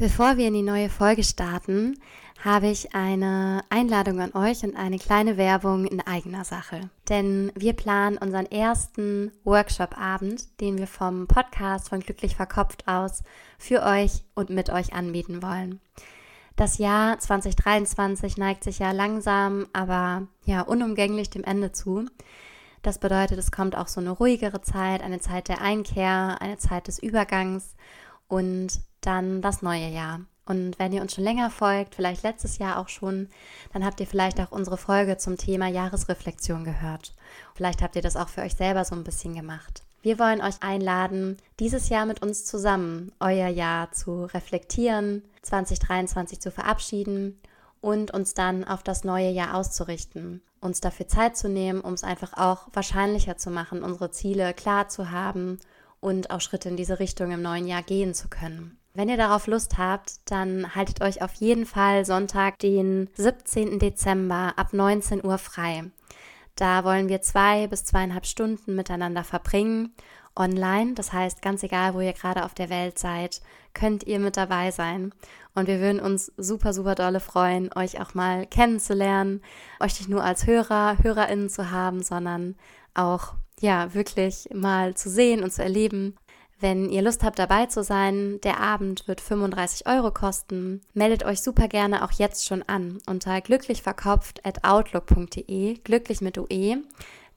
Bevor wir in die neue Folge starten, habe ich eine Einladung an euch und eine kleine Werbung in eigener Sache. Denn wir planen unseren ersten Workshop-Abend, den wir vom Podcast von Glücklich Verkopft aus für euch und mit euch anbieten wollen. Das Jahr 2023 neigt sich ja langsam, aber ja unumgänglich dem Ende zu. Das bedeutet, es kommt auch so eine ruhigere Zeit, eine Zeit der Einkehr, eine Zeit des Übergangs und dann das neue Jahr. Und wenn ihr uns schon länger folgt, vielleicht letztes Jahr auch schon, dann habt ihr vielleicht auch unsere Folge zum Thema Jahresreflexion gehört. Vielleicht habt ihr das auch für euch selber so ein bisschen gemacht. Wir wollen euch einladen, dieses Jahr mit uns zusammen euer Jahr zu reflektieren, 2023 zu verabschieden und uns dann auf das neue Jahr auszurichten. Uns dafür Zeit zu nehmen, um es einfach auch wahrscheinlicher zu machen, unsere Ziele klar zu haben und auch Schritte in diese Richtung im neuen Jahr gehen zu können. Wenn ihr darauf Lust habt, dann haltet euch auf jeden Fall Sonntag, den 17. Dezember ab 19 Uhr frei. Da wollen wir zwei bis zweieinhalb Stunden miteinander verbringen, online. Das heißt, ganz egal, wo ihr gerade auf der Welt seid, könnt ihr mit dabei sein. Und wir würden uns super, super dolle freuen, euch auch mal kennenzulernen, euch nicht nur als Hörer, HörerInnen zu haben, sondern auch ja, wirklich mal zu sehen und zu erleben. Wenn ihr Lust habt, dabei zu sein, der Abend wird 35 Euro kosten. Meldet euch super gerne auch jetzt schon an unter glücklichverkopft.outlook.de, glücklich mit UE.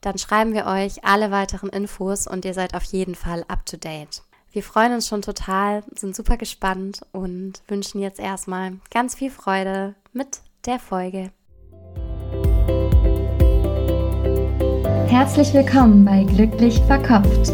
Dann schreiben wir euch alle weiteren Infos und ihr seid auf jeden Fall up to date. Wir freuen uns schon total, sind super gespannt und wünschen jetzt erstmal ganz viel Freude mit der Folge. Herzlich willkommen bei Glücklich Verkopft,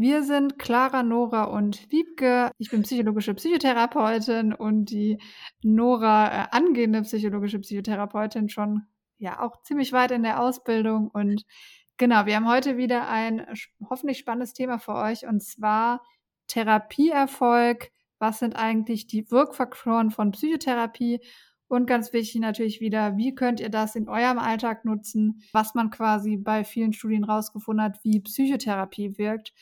Wir sind Clara, Nora und Wiebke. Ich bin psychologische Psychotherapeutin und die Nora äh, angehende psychologische Psychotherapeutin schon ja auch ziemlich weit in der Ausbildung und genau, wir haben heute wieder ein hoffentlich spannendes Thema für euch und zwar Therapieerfolg. Was sind eigentlich die Wirkfaktoren von Psychotherapie? Und ganz wichtig natürlich wieder, wie könnt ihr das in eurem Alltag nutzen, was man quasi bei vielen Studien rausgefunden hat, wie Psychotherapie wirkt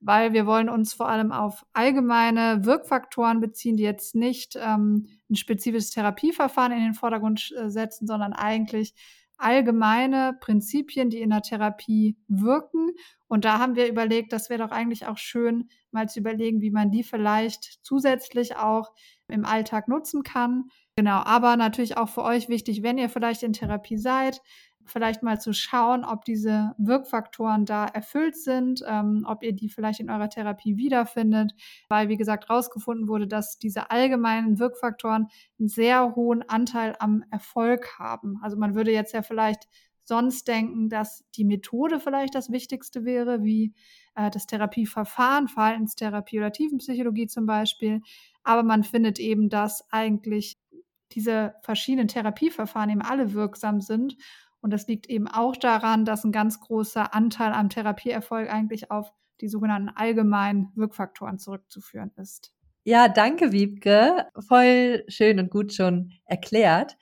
weil wir wollen uns vor allem auf allgemeine Wirkfaktoren beziehen, die jetzt nicht ähm, ein spezifisches Therapieverfahren in den Vordergrund äh, setzen, sondern eigentlich allgemeine Prinzipien, die in der Therapie wirken. Und da haben wir überlegt, das wäre doch eigentlich auch schön, mal zu überlegen, wie man die vielleicht zusätzlich auch im Alltag nutzen kann. Genau, aber natürlich auch für euch wichtig, wenn ihr vielleicht in Therapie seid, vielleicht mal zu schauen, ob diese Wirkfaktoren da erfüllt sind, ähm, ob ihr die vielleicht in eurer Therapie wiederfindet, weil, wie gesagt, herausgefunden wurde, dass diese allgemeinen Wirkfaktoren einen sehr hohen Anteil am Erfolg haben. Also man würde jetzt ja vielleicht sonst denken, dass die Methode vielleicht das Wichtigste wäre, wie äh, das Therapieverfahren, Verhaltenstherapie oder Tiefenpsychologie zum Beispiel. Aber man findet eben, dass eigentlich diese verschiedenen Therapieverfahren eben alle wirksam sind und das liegt eben auch daran, dass ein ganz großer Anteil am Therapieerfolg eigentlich auf die sogenannten allgemeinen Wirkfaktoren zurückzuführen ist. Ja, danke, Wiebke. Voll schön und gut schon erklärt.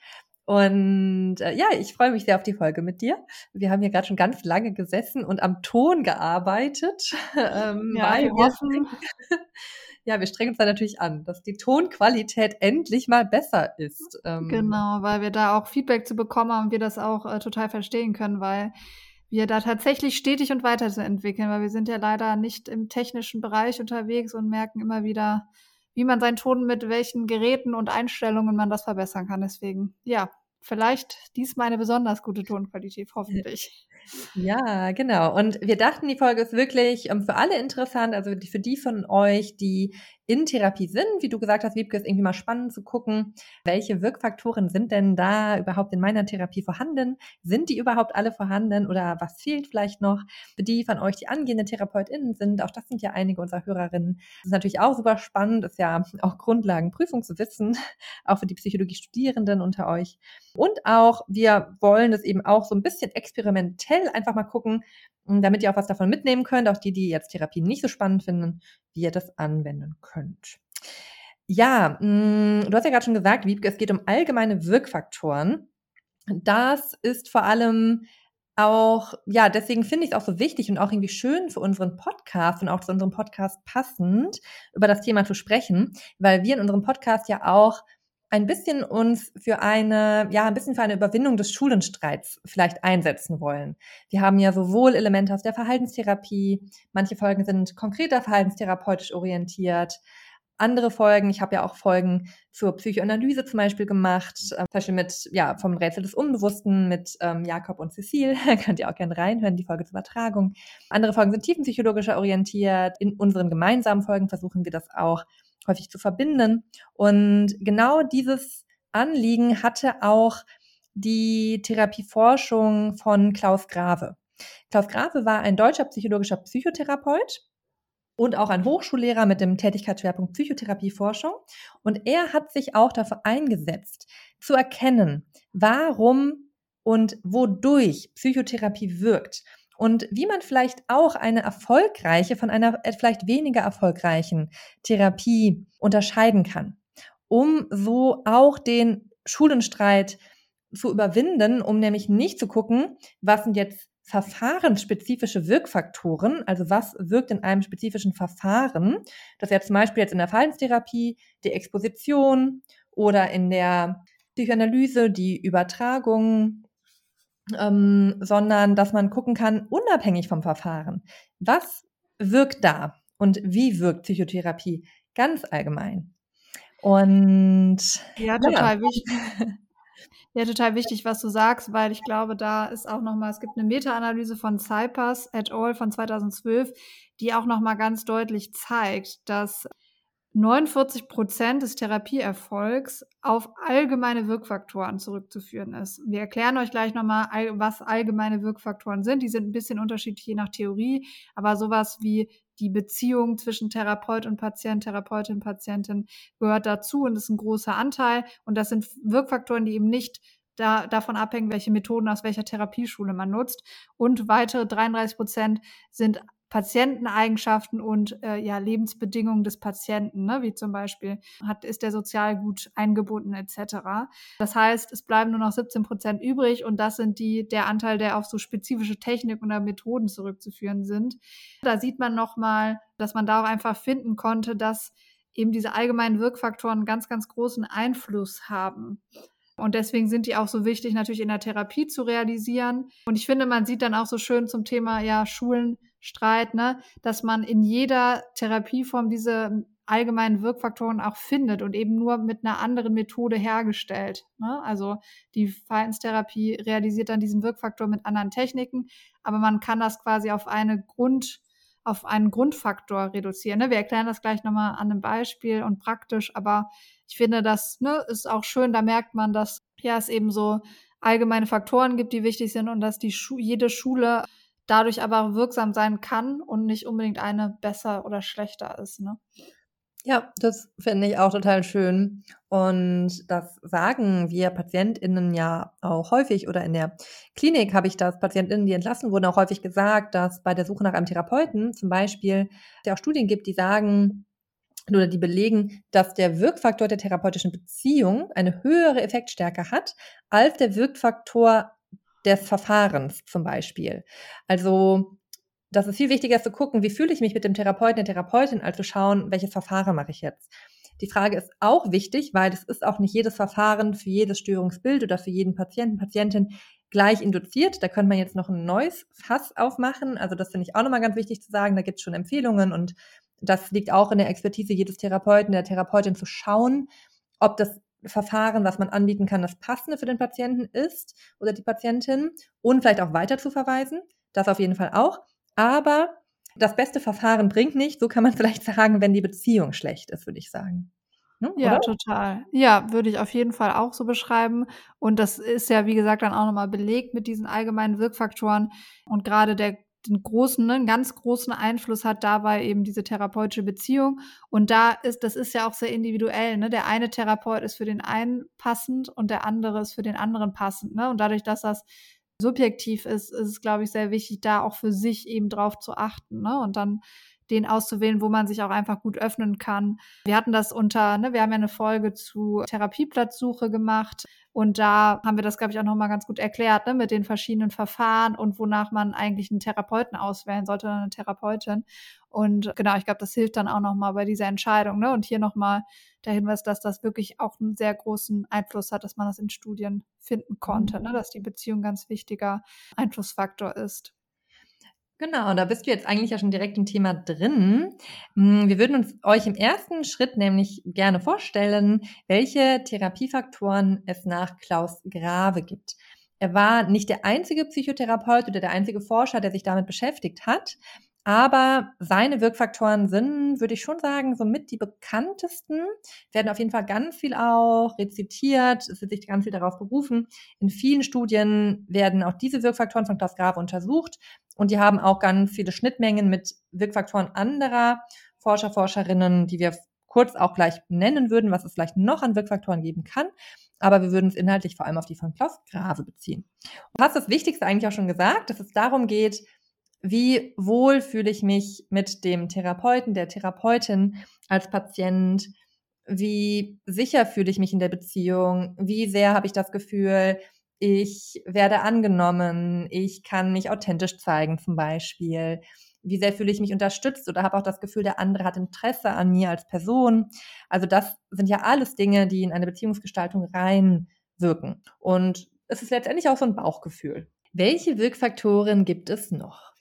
Und äh, ja, ich freue mich sehr auf die Folge mit dir. Wir haben hier gerade schon ganz lange gesessen und am Ton gearbeitet. ähm, ja, weil wir hoffen, ja, wir strengen uns da natürlich an, dass die Tonqualität endlich mal besser ist. Ähm genau, weil wir da auch Feedback zu bekommen haben und wir das auch äh, total verstehen können, weil wir da tatsächlich stetig und weiterzuentwickeln, weil wir sind ja leider nicht im technischen Bereich unterwegs und merken immer wieder, wie man seinen Ton mit welchen Geräten und Einstellungen man das verbessern kann. Deswegen, ja, vielleicht diesmal eine besonders gute Tonqualität, hoffentlich. Ja, genau. Und wir dachten, die Folge ist wirklich ähm, für alle interessant, also für die von euch, die in Therapie sind. Wie du gesagt hast, Wiebke, ist irgendwie mal spannend zu gucken, welche Wirkfaktoren sind denn da überhaupt in meiner Therapie vorhanden? Sind die überhaupt alle vorhanden oder was fehlt vielleicht noch? Für die von euch, die angehende TherapeutInnen sind, auch das sind ja einige unserer Hörerinnen. Das ist natürlich auch super spannend, ist ja auch Grundlagenprüfung zu wissen, auch für die Psychologie-Studierenden unter euch. Und auch, wir wollen das eben auch so ein bisschen experimentell einfach mal gucken, damit ihr auch was davon mitnehmen könnt, auch die, die jetzt Therapie nicht so spannend finden, wie ihr das anwenden könnt. Ja, mh, mm, du hast ja gerade schon gesagt, Wiebke, es geht um allgemeine Wirkfaktoren. Das ist vor allem auch, ja, deswegen finde ich es auch so wichtig und auch irgendwie schön für unseren Podcast und auch zu unserem Podcast passend, über das Thema zu sprechen, weil wir in unserem Podcast ja auch ein bisschen uns für eine, ja, ein bisschen für eine Überwindung des Schulenstreits vielleicht einsetzen wollen. Wir haben ja sowohl Elemente aus der Verhaltenstherapie, manche Folgen sind konkreter verhaltenstherapeutisch orientiert, andere Folgen, ich habe ja auch Folgen zur Psychoanalyse zum Beispiel gemacht, äh, zum Beispiel mit, ja, vom Rätsel des Unbewussten mit ähm, Jakob und Cecile, könnt ihr auch gerne reinhören, die Folge zur Übertragung. Andere Folgen sind tiefenpsychologischer orientiert. In unseren gemeinsamen Folgen versuchen wir das auch häufig zu verbinden. Und genau dieses Anliegen hatte auch die Therapieforschung von Klaus Grave. Klaus Grave war ein deutscher psychologischer Psychotherapeut und auch ein Hochschullehrer mit dem Tätigkeitsschwerpunkt Psychotherapieforschung. Und er hat sich auch dafür eingesetzt, zu erkennen, warum und wodurch Psychotherapie wirkt und wie man vielleicht auch eine erfolgreiche von einer vielleicht weniger erfolgreichen Therapie unterscheiden kann, um so auch den Schulenstreit zu überwinden, um nämlich nicht zu gucken, was sind jetzt verfahrensspezifische Wirkfaktoren, also was wirkt in einem spezifischen Verfahren, das ja zum Beispiel jetzt in der Verhaltenstherapie die Exposition oder in der Psychoanalyse die Übertragung ähm, sondern dass man gucken kann, unabhängig vom Verfahren, was wirkt da und wie wirkt Psychotherapie ganz allgemein. Und ja, total ja. wichtig. Ja, total wichtig, was du sagst, weil ich glaube, da ist auch nochmal, es gibt eine Meta-Analyse von Cypers et al. von 2012, die auch nochmal ganz deutlich zeigt, dass 49 Prozent des Therapieerfolgs auf allgemeine Wirkfaktoren zurückzuführen ist. Wir erklären euch gleich nochmal, was allgemeine Wirkfaktoren sind. Die sind ein bisschen unterschiedlich je nach Theorie, aber sowas wie die Beziehung zwischen Therapeut und Patient, Therapeutin, Patientin gehört dazu und ist ein großer Anteil. Und das sind Wirkfaktoren, die eben nicht da, davon abhängen, welche Methoden aus welcher Therapieschule man nutzt. Und weitere 33 Prozent sind Patienteneigenschaften und äh, ja, Lebensbedingungen des Patienten, ne? wie zum Beispiel, hat, ist der sozial gut eingebunden etc. Das heißt, es bleiben nur noch 17 Prozent übrig und das sind die, der Anteil, der auf so spezifische Technik oder Methoden zurückzuführen sind. Da sieht man nochmal, dass man da auch einfach finden konnte, dass eben diese allgemeinen Wirkfaktoren ganz, ganz großen Einfluss haben. Und deswegen sind die auch so wichtig, natürlich in der Therapie zu realisieren. Und ich finde, man sieht dann auch so schön zum Thema, ja, Schulenstreit, ne, dass man in jeder Therapieform diese allgemeinen Wirkfaktoren auch findet und eben nur mit einer anderen Methode hergestellt. Ne? Also die Verhaltenstherapie realisiert dann diesen Wirkfaktor mit anderen Techniken, aber man kann das quasi auf eine Grund, auf einen Grundfaktor reduzieren. Ne? Wir erklären das gleich nochmal an einem Beispiel und praktisch, aber ich finde, das ne, ist auch schön, da merkt man, dass ja es eben so allgemeine Faktoren gibt, die wichtig sind und dass die Schu jede Schule dadurch aber wirksam sein kann und nicht unbedingt eine besser oder schlechter ist. Ne? Ja, das finde ich auch total schön. Und das sagen wir PatientInnen ja auch häufig oder in der Klinik habe ich das PatientInnen, die entlassen wurden, auch häufig gesagt, dass bei der Suche nach einem Therapeuten zum Beispiel es auch Studien gibt, die sagen, oder die belegen, dass der Wirkfaktor der therapeutischen Beziehung eine höhere Effektstärke hat als der Wirkfaktor des Verfahrens zum Beispiel. Also das ist viel wichtiger zu gucken, wie fühle ich mich mit dem Therapeuten, der Therapeutin, als zu schauen, welches Verfahren mache ich jetzt. Die Frage ist auch wichtig, weil es ist auch nicht jedes Verfahren für jedes Störungsbild oder für jeden Patienten, Patientin gleich induziert. Da könnte man jetzt noch ein neues Fass aufmachen. Also das finde ich auch nochmal ganz wichtig zu sagen. Da gibt es schon Empfehlungen und das liegt auch in der Expertise jedes Therapeuten, der Therapeutin zu schauen, ob das Verfahren, was man anbieten kann, das passende für den Patienten ist oder die Patientin und vielleicht auch weiter zu verweisen. Das auf jeden Fall auch. Aber das beste Verfahren bringt nicht. So kann man vielleicht sagen, wenn die Beziehung schlecht ist, würde ich sagen. Ne, ja, oder? total. Ja, würde ich auf jeden Fall auch so beschreiben. Und das ist ja, wie gesagt, dann auch nochmal belegt mit diesen allgemeinen Wirkfaktoren. Und gerade der den großen, ne, einen ganz großen Einfluss hat dabei eben diese therapeutische Beziehung. Und da ist, das ist ja auch sehr individuell. Ne? Der eine Therapeut ist für den einen passend und der andere ist für den anderen passend. Ne? Und dadurch, dass das subjektiv ist, ist es, glaube ich, sehr wichtig, da auch für sich eben drauf zu achten. Ne? Und dann den auszuwählen, wo man sich auch einfach gut öffnen kann. Wir hatten das unter, ne, wir haben ja eine Folge zu Therapieplatzsuche gemacht und da haben wir das, glaube ich, auch nochmal ganz gut erklärt, ne, mit den verschiedenen Verfahren und wonach man eigentlich einen Therapeuten auswählen sollte oder eine Therapeutin. Und genau, ich glaube, das hilft dann auch nochmal bei dieser Entscheidung. Ne? Und hier nochmal der Hinweis, dass das wirklich auch einen sehr großen Einfluss hat, dass man das in Studien finden konnte, ne? dass die Beziehung ganz wichtiger Einflussfaktor ist. Genau, da bist du jetzt eigentlich ja schon direkt im Thema drin. Hm, wir würden uns euch im ersten Schritt nämlich gerne vorstellen, welche Therapiefaktoren es nach Klaus Grave gibt. Er war nicht der einzige Psychotherapeut oder der einzige Forscher, der sich damit beschäftigt hat. Aber seine Wirkfaktoren sind, würde ich schon sagen, somit die bekanntesten, werden auf jeden Fall ganz viel auch rezitiert, es wird sich ganz viel darauf berufen. In vielen Studien werden auch diese Wirkfaktoren von Klaus Grave untersucht und die haben auch ganz viele Schnittmengen mit Wirkfaktoren anderer Forscher, Forscherinnen, die wir kurz auch gleich nennen würden, was es vielleicht noch an Wirkfaktoren geben kann. Aber wir würden es inhaltlich vor allem auf die von Klaus Grave beziehen. Du hast das Wichtigste eigentlich auch schon gesagt, dass es darum geht, wie wohl fühle ich mich mit dem Therapeuten, der Therapeutin als Patient? Wie sicher fühle ich mich in der Beziehung? Wie sehr habe ich das Gefühl, ich werde angenommen, ich kann mich authentisch zeigen zum Beispiel? Wie sehr fühle ich mich unterstützt oder habe auch das Gefühl, der andere hat Interesse an mir als Person? Also das sind ja alles Dinge, die in eine Beziehungsgestaltung reinwirken. Und es ist letztendlich auch so ein Bauchgefühl. Welche Wirkfaktoren gibt es noch?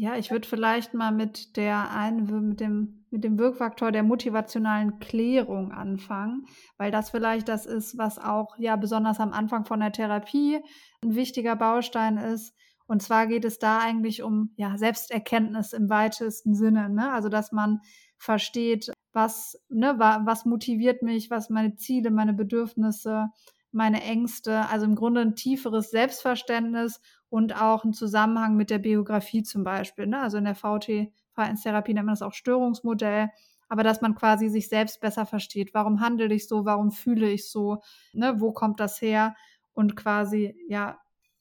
Ja, ich würde vielleicht mal mit der einen, mit dem, mit dem Wirkfaktor der motivationalen Klärung anfangen, weil das vielleicht das ist, was auch ja besonders am Anfang von der Therapie ein wichtiger Baustein ist. Und zwar geht es da eigentlich um ja Selbsterkenntnis im weitesten Sinne, ne? Also dass man versteht, was ne, was motiviert mich, was meine Ziele, meine Bedürfnisse, meine Ängste, also im Grunde ein tieferes Selbstverständnis und auch ein Zusammenhang mit der Biografie zum Beispiel. Ne? Also in der VT, Verhaltenstherapie nennt man das auch Störungsmodell, aber dass man quasi sich selbst besser versteht. Warum handle ich so? Warum fühle ich so? Ne? Wo kommt das her? Und quasi, ja,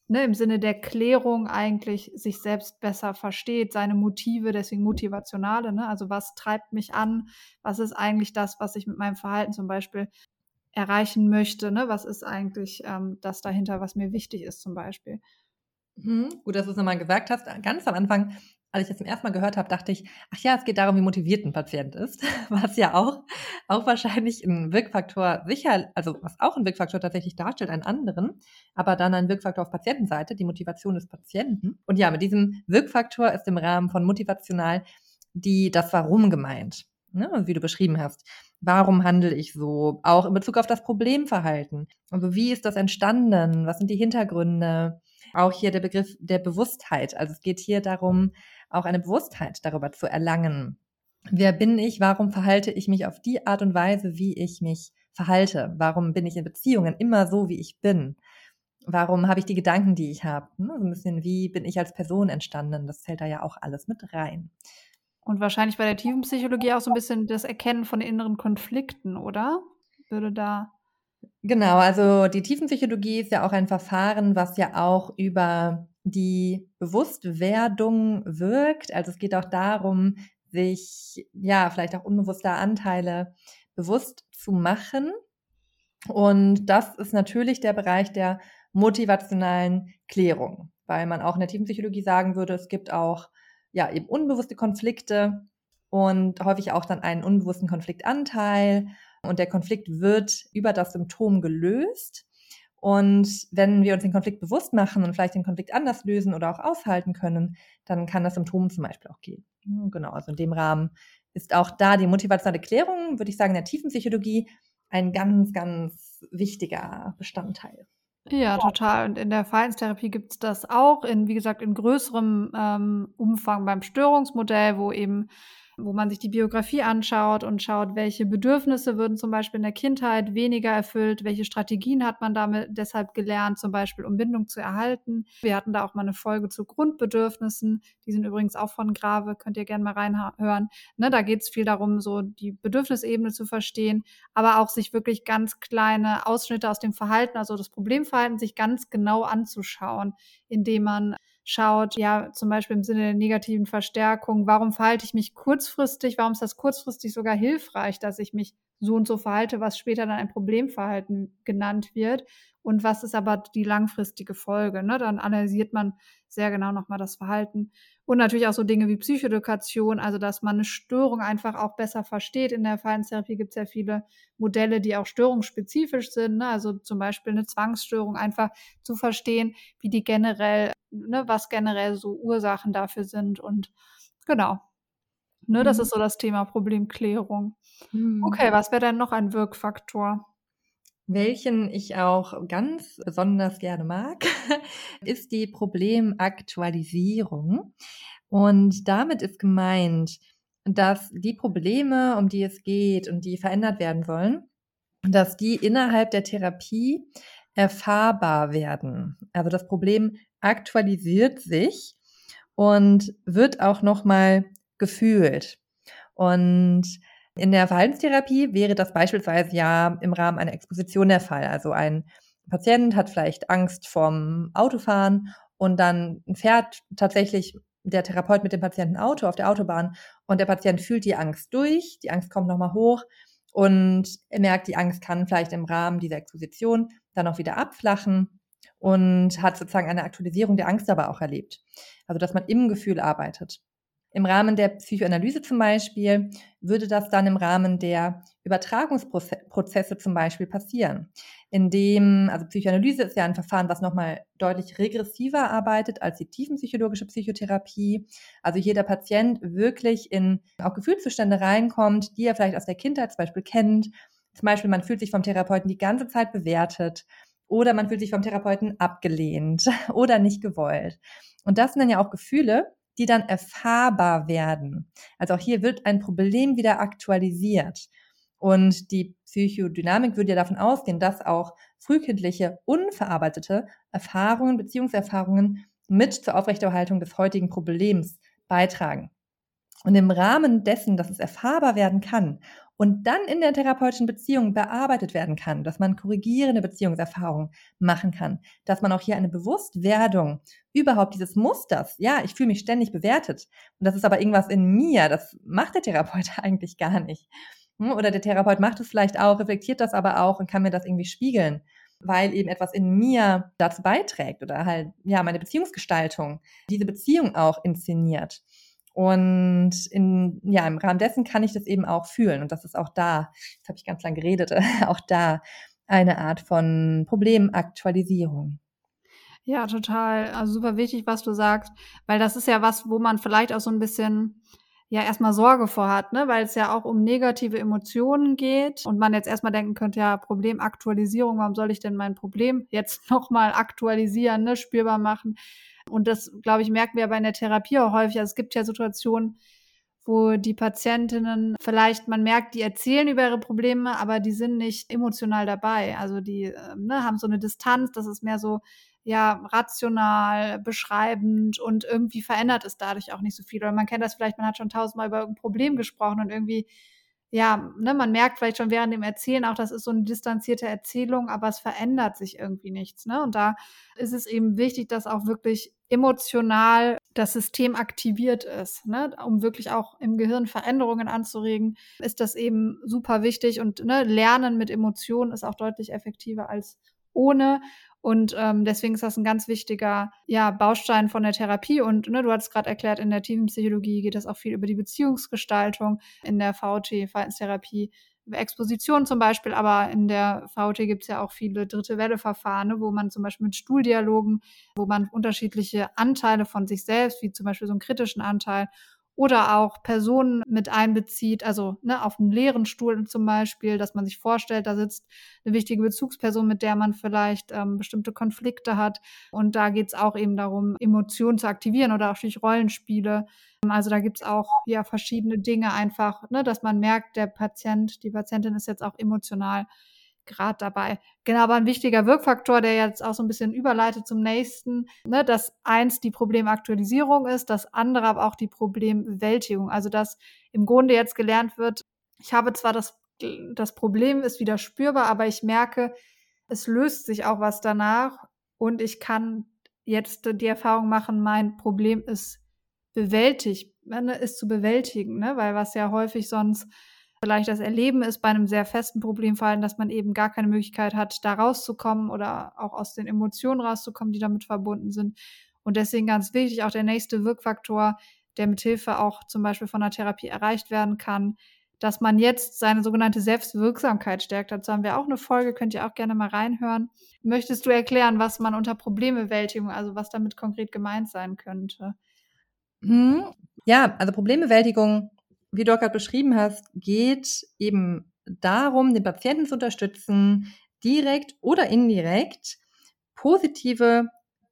ne, im Sinne der Klärung eigentlich sich selbst besser versteht, seine Motive, deswegen motivationale, ne? also was treibt mich an, was ist eigentlich das, was ich mit meinem Verhalten zum Beispiel erreichen möchte, ne? was ist eigentlich ähm, das dahinter, was mir wichtig ist zum Beispiel. Mhm, gut, dass du es nochmal gesagt hast. Ganz am Anfang, als ich das zum ersten Mal gehört habe, dachte ich, ach ja, es geht darum, wie motiviert ein Patient ist, was ja auch, auch wahrscheinlich ein Wirkfaktor sicher, also was auch ein Wirkfaktor tatsächlich darstellt, einen anderen, aber dann ein Wirkfaktor auf Patientenseite, die Motivation des Patienten. Und ja, mit diesem Wirkfaktor ist im Rahmen von motivational die, das Warum gemeint, ne, wie du beschrieben hast. Warum handle ich so? Auch in Bezug auf das Problemverhalten. Also wie ist das entstanden? Was sind die Hintergründe? Auch hier der Begriff der Bewusstheit. Also es geht hier darum, auch eine Bewusstheit darüber zu erlangen. Wer bin ich? Warum verhalte ich mich auf die Art und Weise, wie ich mich verhalte? Warum bin ich in Beziehungen immer so, wie ich bin? Warum habe ich die Gedanken, die ich habe? Ne, so ein bisschen, wie bin ich als Person entstanden? Das zählt da ja auch alles mit rein. Und wahrscheinlich bei der Tiefenpsychologie auch so ein bisschen das Erkennen von inneren Konflikten, oder? Würde da Genau, also die Tiefenpsychologie ist ja auch ein Verfahren, was ja auch über die Bewusstwerdung wirkt. Also es geht auch darum, sich ja vielleicht auch unbewusster Anteile bewusst zu machen. Und das ist natürlich der Bereich der motivationalen Klärung, weil man auch in der Tiefenpsychologie sagen würde, es gibt auch ja eben unbewusste Konflikte und häufig auch dann einen unbewussten Konfliktanteil und der Konflikt wird über das Symptom gelöst. Und wenn wir uns den Konflikt bewusst machen und vielleicht den Konflikt anders lösen oder auch aushalten können, dann kann das Symptom zum Beispiel auch gehen. Hm, genau, also in dem Rahmen ist auch da die motivationale Klärung, würde ich sagen, in der tiefen Psychologie ein ganz, ganz wichtiger Bestandteil. Ja, total. Und in der Verhaltenstherapie gibt es das auch in, wie gesagt, in größerem ähm, Umfang beim Störungsmodell, wo eben wo man sich die Biografie anschaut und schaut, welche Bedürfnisse würden zum Beispiel in der Kindheit weniger erfüllt, welche Strategien hat man damit deshalb gelernt, zum Beispiel um Bindung zu erhalten. Wir hatten da auch mal eine Folge zu Grundbedürfnissen, die sind übrigens auch von Grave, könnt ihr gerne mal reinhören. Ne, da geht es viel darum, so die Bedürfnisebene zu verstehen, aber auch sich wirklich ganz kleine Ausschnitte aus dem Verhalten, also das Problemverhalten, sich ganz genau anzuschauen, indem man schaut, ja, zum Beispiel im Sinne der negativen Verstärkung, warum verhalte ich mich kurzfristig, warum ist das kurzfristig sogar hilfreich, dass ich mich so und so verhalte, was später dann ein Problemverhalten genannt wird. Und was ist aber die langfristige Folge? Ne? Dann analysiert man sehr genau nochmal das Verhalten. Und natürlich auch so Dinge wie Psychoedukation, also dass man eine Störung einfach auch besser versteht. In der Verhaltenstherapie gibt es ja viele Modelle, die auch störungsspezifisch sind. Ne? Also zum Beispiel eine Zwangsstörung, einfach zu verstehen, wie die generell, ne, was generell so Ursachen dafür sind. Und genau, Ne, das mhm. ist so das Thema Problemklärung. Mhm. Okay, was wäre denn noch ein Wirkfaktor? Welchen ich auch ganz besonders gerne mag, ist die Problemaktualisierung. Und damit ist gemeint, dass die Probleme, um die es geht und die verändert werden sollen, dass die innerhalb der Therapie erfahrbar werden. Also das Problem aktualisiert sich und wird auch nochmal gefühlt. Und in der Verhaltenstherapie wäre das beispielsweise ja im Rahmen einer Exposition der Fall. Also ein Patient hat vielleicht Angst vorm Autofahren und dann fährt tatsächlich der Therapeut mit dem Patienten Auto auf der Autobahn und der Patient fühlt die Angst durch, die Angst kommt nochmal hoch und er merkt, die Angst kann vielleicht im Rahmen dieser Exposition dann auch wieder abflachen und hat sozusagen eine Aktualisierung der Angst aber auch erlebt. Also dass man im Gefühl arbeitet. Im Rahmen der Psychoanalyse zum Beispiel würde das dann im Rahmen der Übertragungsprozesse zum Beispiel passieren, indem, also Psychoanalyse ist ja ein Verfahren, was nochmal deutlich regressiver arbeitet als die tiefenpsychologische Psychotherapie. Also hier der Patient wirklich in auch Gefühlszustände reinkommt, die er vielleicht aus der Kindheit zum Beispiel kennt. Zum Beispiel, man fühlt sich vom Therapeuten die ganze Zeit bewertet oder man fühlt sich vom Therapeuten abgelehnt oder nicht gewollt. Und das sind dann ja auch Gefühle, die dann erfahrbar werden. Also auch hier wird ein Problem wieder aktualisiert. Und die Psychodynamik würde ja davon ausgehen, dass auch frühkindliche, unverarbeitete Erfahrungen, Beziehungserfahrungen mit zur Aufrechterhaltung des heutigen Problems beitragen. Und im Rahmen dessen, dass es erfahrbar werden kann und dann in der therapeutischen Beziehung bearbeitet werden kann, dass man korrigierende Beziehungserfahrungen machen kann, dass man auch hier eine Bewusstwerdung überhaupt dieses Musters, ja, ich fühle mich ständig bewertet und das ist aber irgendwas in mir, das macht der Therapeut eigentlich gar nicht. Hm, oder der Therapeut macht es vielleicht auch, reflektiert das aber auch und kann mir das irgendwie spiegeln, weil eben etwas in mir dazu beiträgt oder halt, ja, meine Beziehungsgestaltung diese Beziehung auch inszeniert. Und in, ja, im Rahmen dessen kann ich das eben auch fühlen. Und das ist auch da, jetzt habe ich ganz lang geredet, auch da eine Art von Problemaktualisierung. Ja, total. Also super wichtig, was du sagst, weil das ist ja was, wo man vielleicht auch so ein bisschen ja erstmal Sorge vor hat, ne? weil es ja auch um negative Emotionen geht und man jetzt erstmal denken könnte, ja, Problemaktualisierung, warum soll ich denn mein Problem jetzt nochmal aktualisieren, ne? spürbar machen? Und das, glaube ich, merken wir aber in der Therapie auch häufig. Also es gibt ja Situationen, wo die Patientinnen vielleicht, man merkt, die erzählen über ihre Probleme, aber die sind nicht emotional dabei. Also die ähm, ne, haben so eine Distanz, das ist mehr so, ja, rational, beschreibend und irgendwie verändert es dadurch auch nicht so viel. Oder man kennt das vielleicht, man hat schon tausendmal über irgendein Problem gesprochen und irgendwie ja, ne, man merkt vielleicht schon während dem Erzählen auch, das ist so eine distanzierte Erzählung, aber es verändert sich irgendwie nichts. Ne? Und da ist es eben wichtig, dass auch wirklich emotional das System aktiviert ist, ne? um wirklich auch im Gehirn Veränderungen anzuregen, ist das eben super wichtig. Und ne, Lernen mit Emotionen ist auch deutlich effektiver als ohne. Und ähm, deswegen ist das ein ganz wichtiger ja, Baustein von der Therapie. Und ne, du hattest gerade erklärt, in der Tiefenpsychologie geht es auch viel über die Beziehungsgestaltung, in der VT, Verhaltenstherapie, Exposition zum Beispiel, aber in der VT gibt es ja auch viele dritte Welle-Verfahren, ne, wo man zum Beispiel mit Stuhldialogen, wo man unterschiedliche Anteile von sich selbst, wie zum Beispiel so einen kritischen Anteil oder auch Personen mit einbezieht, also ne, auf einem leeren Stuhl zum Beispiel, dass man sich vorstellt, da sitzt eine wichtige Bezugsperson, mit der man vielleicht ähm, bestimmte Konflikte hat. Und da geht es auch eben darum, Emotionen zu aktivieren oder auch durch Rollenspiele. Also da gibt es auch ja verschiedene Dinge einfach, ne, dass man merkt, der Patient, die Patientin ist jetzt auch emotional gerade dabei. Genau, aber ein wichtiger Wirkfaktor, der jetzt auch so ein bisschen überleitet zum nächsten, ne, dass eins die Problemaktualisierung ist, das andere aber auch die Problembewältigung. Also dass im Grunde jetzt gelernt wird, ich habe zwar das, das Problem ist wieder spürbar, aber ich merke, es löst sich auch was danach und ich kann jetzt die Erfahrung machen, mein Problem ist bewältigt, ne, ist zu bewältigen, ne? weil was ja häufig sonst vielleicht das Erleben ist bei einem sehr festen Problemfall, dass man eben gar keine Möglichkeit hat, da rauszukommen oder auch aus den Emotionen rauszukommen, die damit verbunden sind. Und deswegen ganz wichtig, auch der nächste Wirkfaktor, der mithilfe auch zum Beispiel von der Therapie erreicht werden kann, dass man jetzt seine sogenannte Selbstwirksamkeit stärkt. Dazu haben wir auch eine Folge, könnt ihr auch gerne mal reinhören. Möchtest du erklären, was man unter Problembewältigung, also was damit konkret gemeint sein könnte? Hm. Ja, also Problembewältigung wie du auch gerade beschrieben hast, geht eben darum, den Patienten zu unterstützen, direkt oder indirekt positive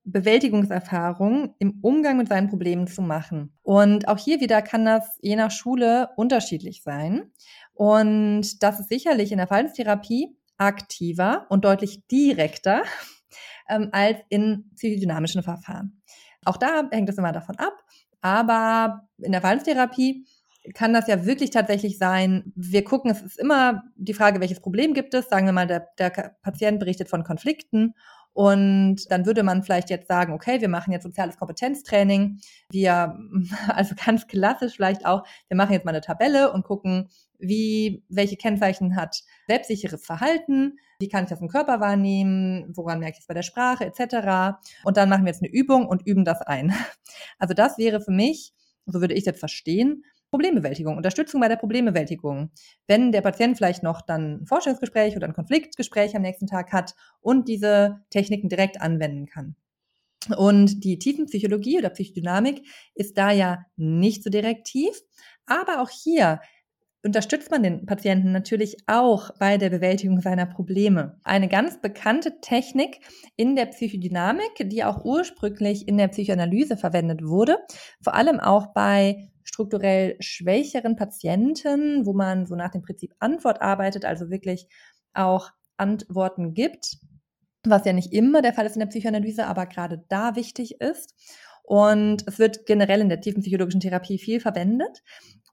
Bewältigungserfahrungen im Umgang mit seinen Problemen zu machen. Und auch hier wieder kann das je nach Schule unterschiedlich sein. Und das ist sicherlich in der Verhaltenstherapie aktiver und deutlich direkter ähm, als in psychodynamischen Verfahren. Auch da hängt es immer davon ab. Aber in der Verhaltenstherapie kann das ja wirklich tatsächlich sein. Wir gucken, es ist immer die Frage, welches Problem gibt es. Sagen wir mal, der, der Patient berichtet von Konflikten und dann würde man vielleicht jetzt sagen, okay, wir machen jetzt soziales Kompetenztraining. Wir, also ganz klassisch vielleicht auch, wir machen jetzt mal eine Tabelle und gucken, wie, welche Kennzeichen hat selbstsicheres Verhalten, wie kann ich das im Körper wahrnehmen, woran merke ich es bei der Sprache, etc. Und dann machen wir jetzt eine Übung und üben das ein. Also das wäre für mich, so würde ich jetzt verstehen, Problembewältigung, Unterstützung bei der Problembewältigung. Wenn der Patient vielleicht noch dann ein Forschungsgespräch oder ein Konfliktgespräch am nächsten Tag hat und diese Techniken direkt anwenden kann. Und die Tiefenpsychologie oder Psychodynamik ist da ja nicht so direktiv, aber auch hier unterstützt man den Patienten natürlich auch bei der Bewältigung seiner Probleme. Eine ganz bekannte Technik in der Psychodynamik, die auch ursprünglich in der Psychoanalyse verwendet wurde, vor allem auch bei strukturell schwächeren Patienten, wo man so nach dem Prinzip Antwort arbeitet, also wirklich auch Antworten gibt, was ja nicht immer der Fall ist in der Psychoanalyse, aber gerade da wichtig ist. Und es wird generell in der tiefen psychologischen Therapie viel verwendet.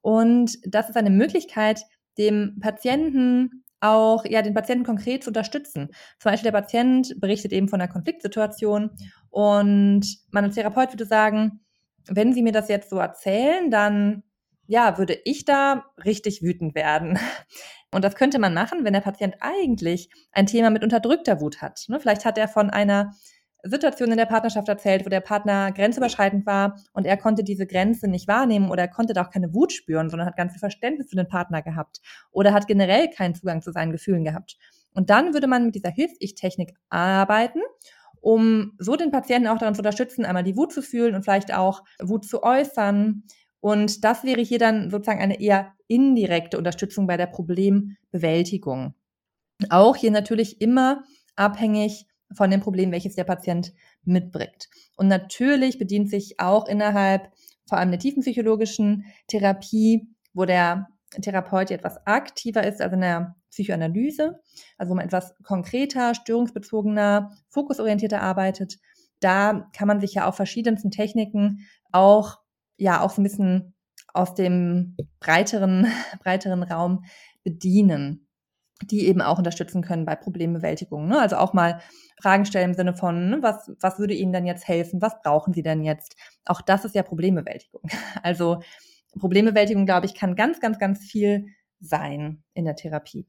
Und das ist eine Möglichkeit, dem Patienten auch, ja, den Patienten konkret zu unterstützen. Zum Beispiel der Patient berichtet eben von einer Konfliktsituation und man als Therapeut würde sagen, wenn Sie mir das jetzt so erzählen, dann ja, würde ich da richtig wütend werden. Und das könnte man machen, wenn der Patient eigentlich ein Thema mit unterdrückter Wut hat. Ne, vielleicht hat er von einer Situation in der Partnerschaft erzählt, wo der Partner grenzüberschreitend war und er konnte diese Grenze nicht wahrnehmen oder er konnte da auch keine Wut spüren, sondern hat ganz viel Verständnis für den Partner gehabt oder hat generell keinen Zugang zu seinen Gefühlen gehabt. Und dann würde man mit dieser Hilf-Ich-Technik arbeiten um so den Patienten auch daran zu unterstützen, einmal die Wut zu fühlen und vielleicht auch Wut zu äußern. Und das wäre hier dann sozusagen eine eher indirekte Unterstützung bei der Problembewältigung. Auch hier natürlich immer abhängig von dem Problem, welches der Patient mitbringt. Und natürlich bedient sich auch innerhalb vor allem der tiefenpsychologischen Therapie, wo der Therapeut etwas aktiver ist, also in der Psychoanalyse, also wo man etwas konkreter, störungsbezogener, fokusorientierter arbeitet. Da kann man sich ja auf verschiedensten Techniken auch, ja, auch so ein bisschen aus dem breiteren, breiteren Raum bedienen, die eben auch unterstützen können bei Problembewältigung. Ne? Also auch mal Fragen stellen im Sinne von, ne, was, was würde Ihnen denn jetzt helfen? Was brauchen Sie denn jetzt? Auch das ist ja Problembewältigung. Also Problembewältigung, glaube ich, kann ganz, ganz, ganz viel sein in der Therapie.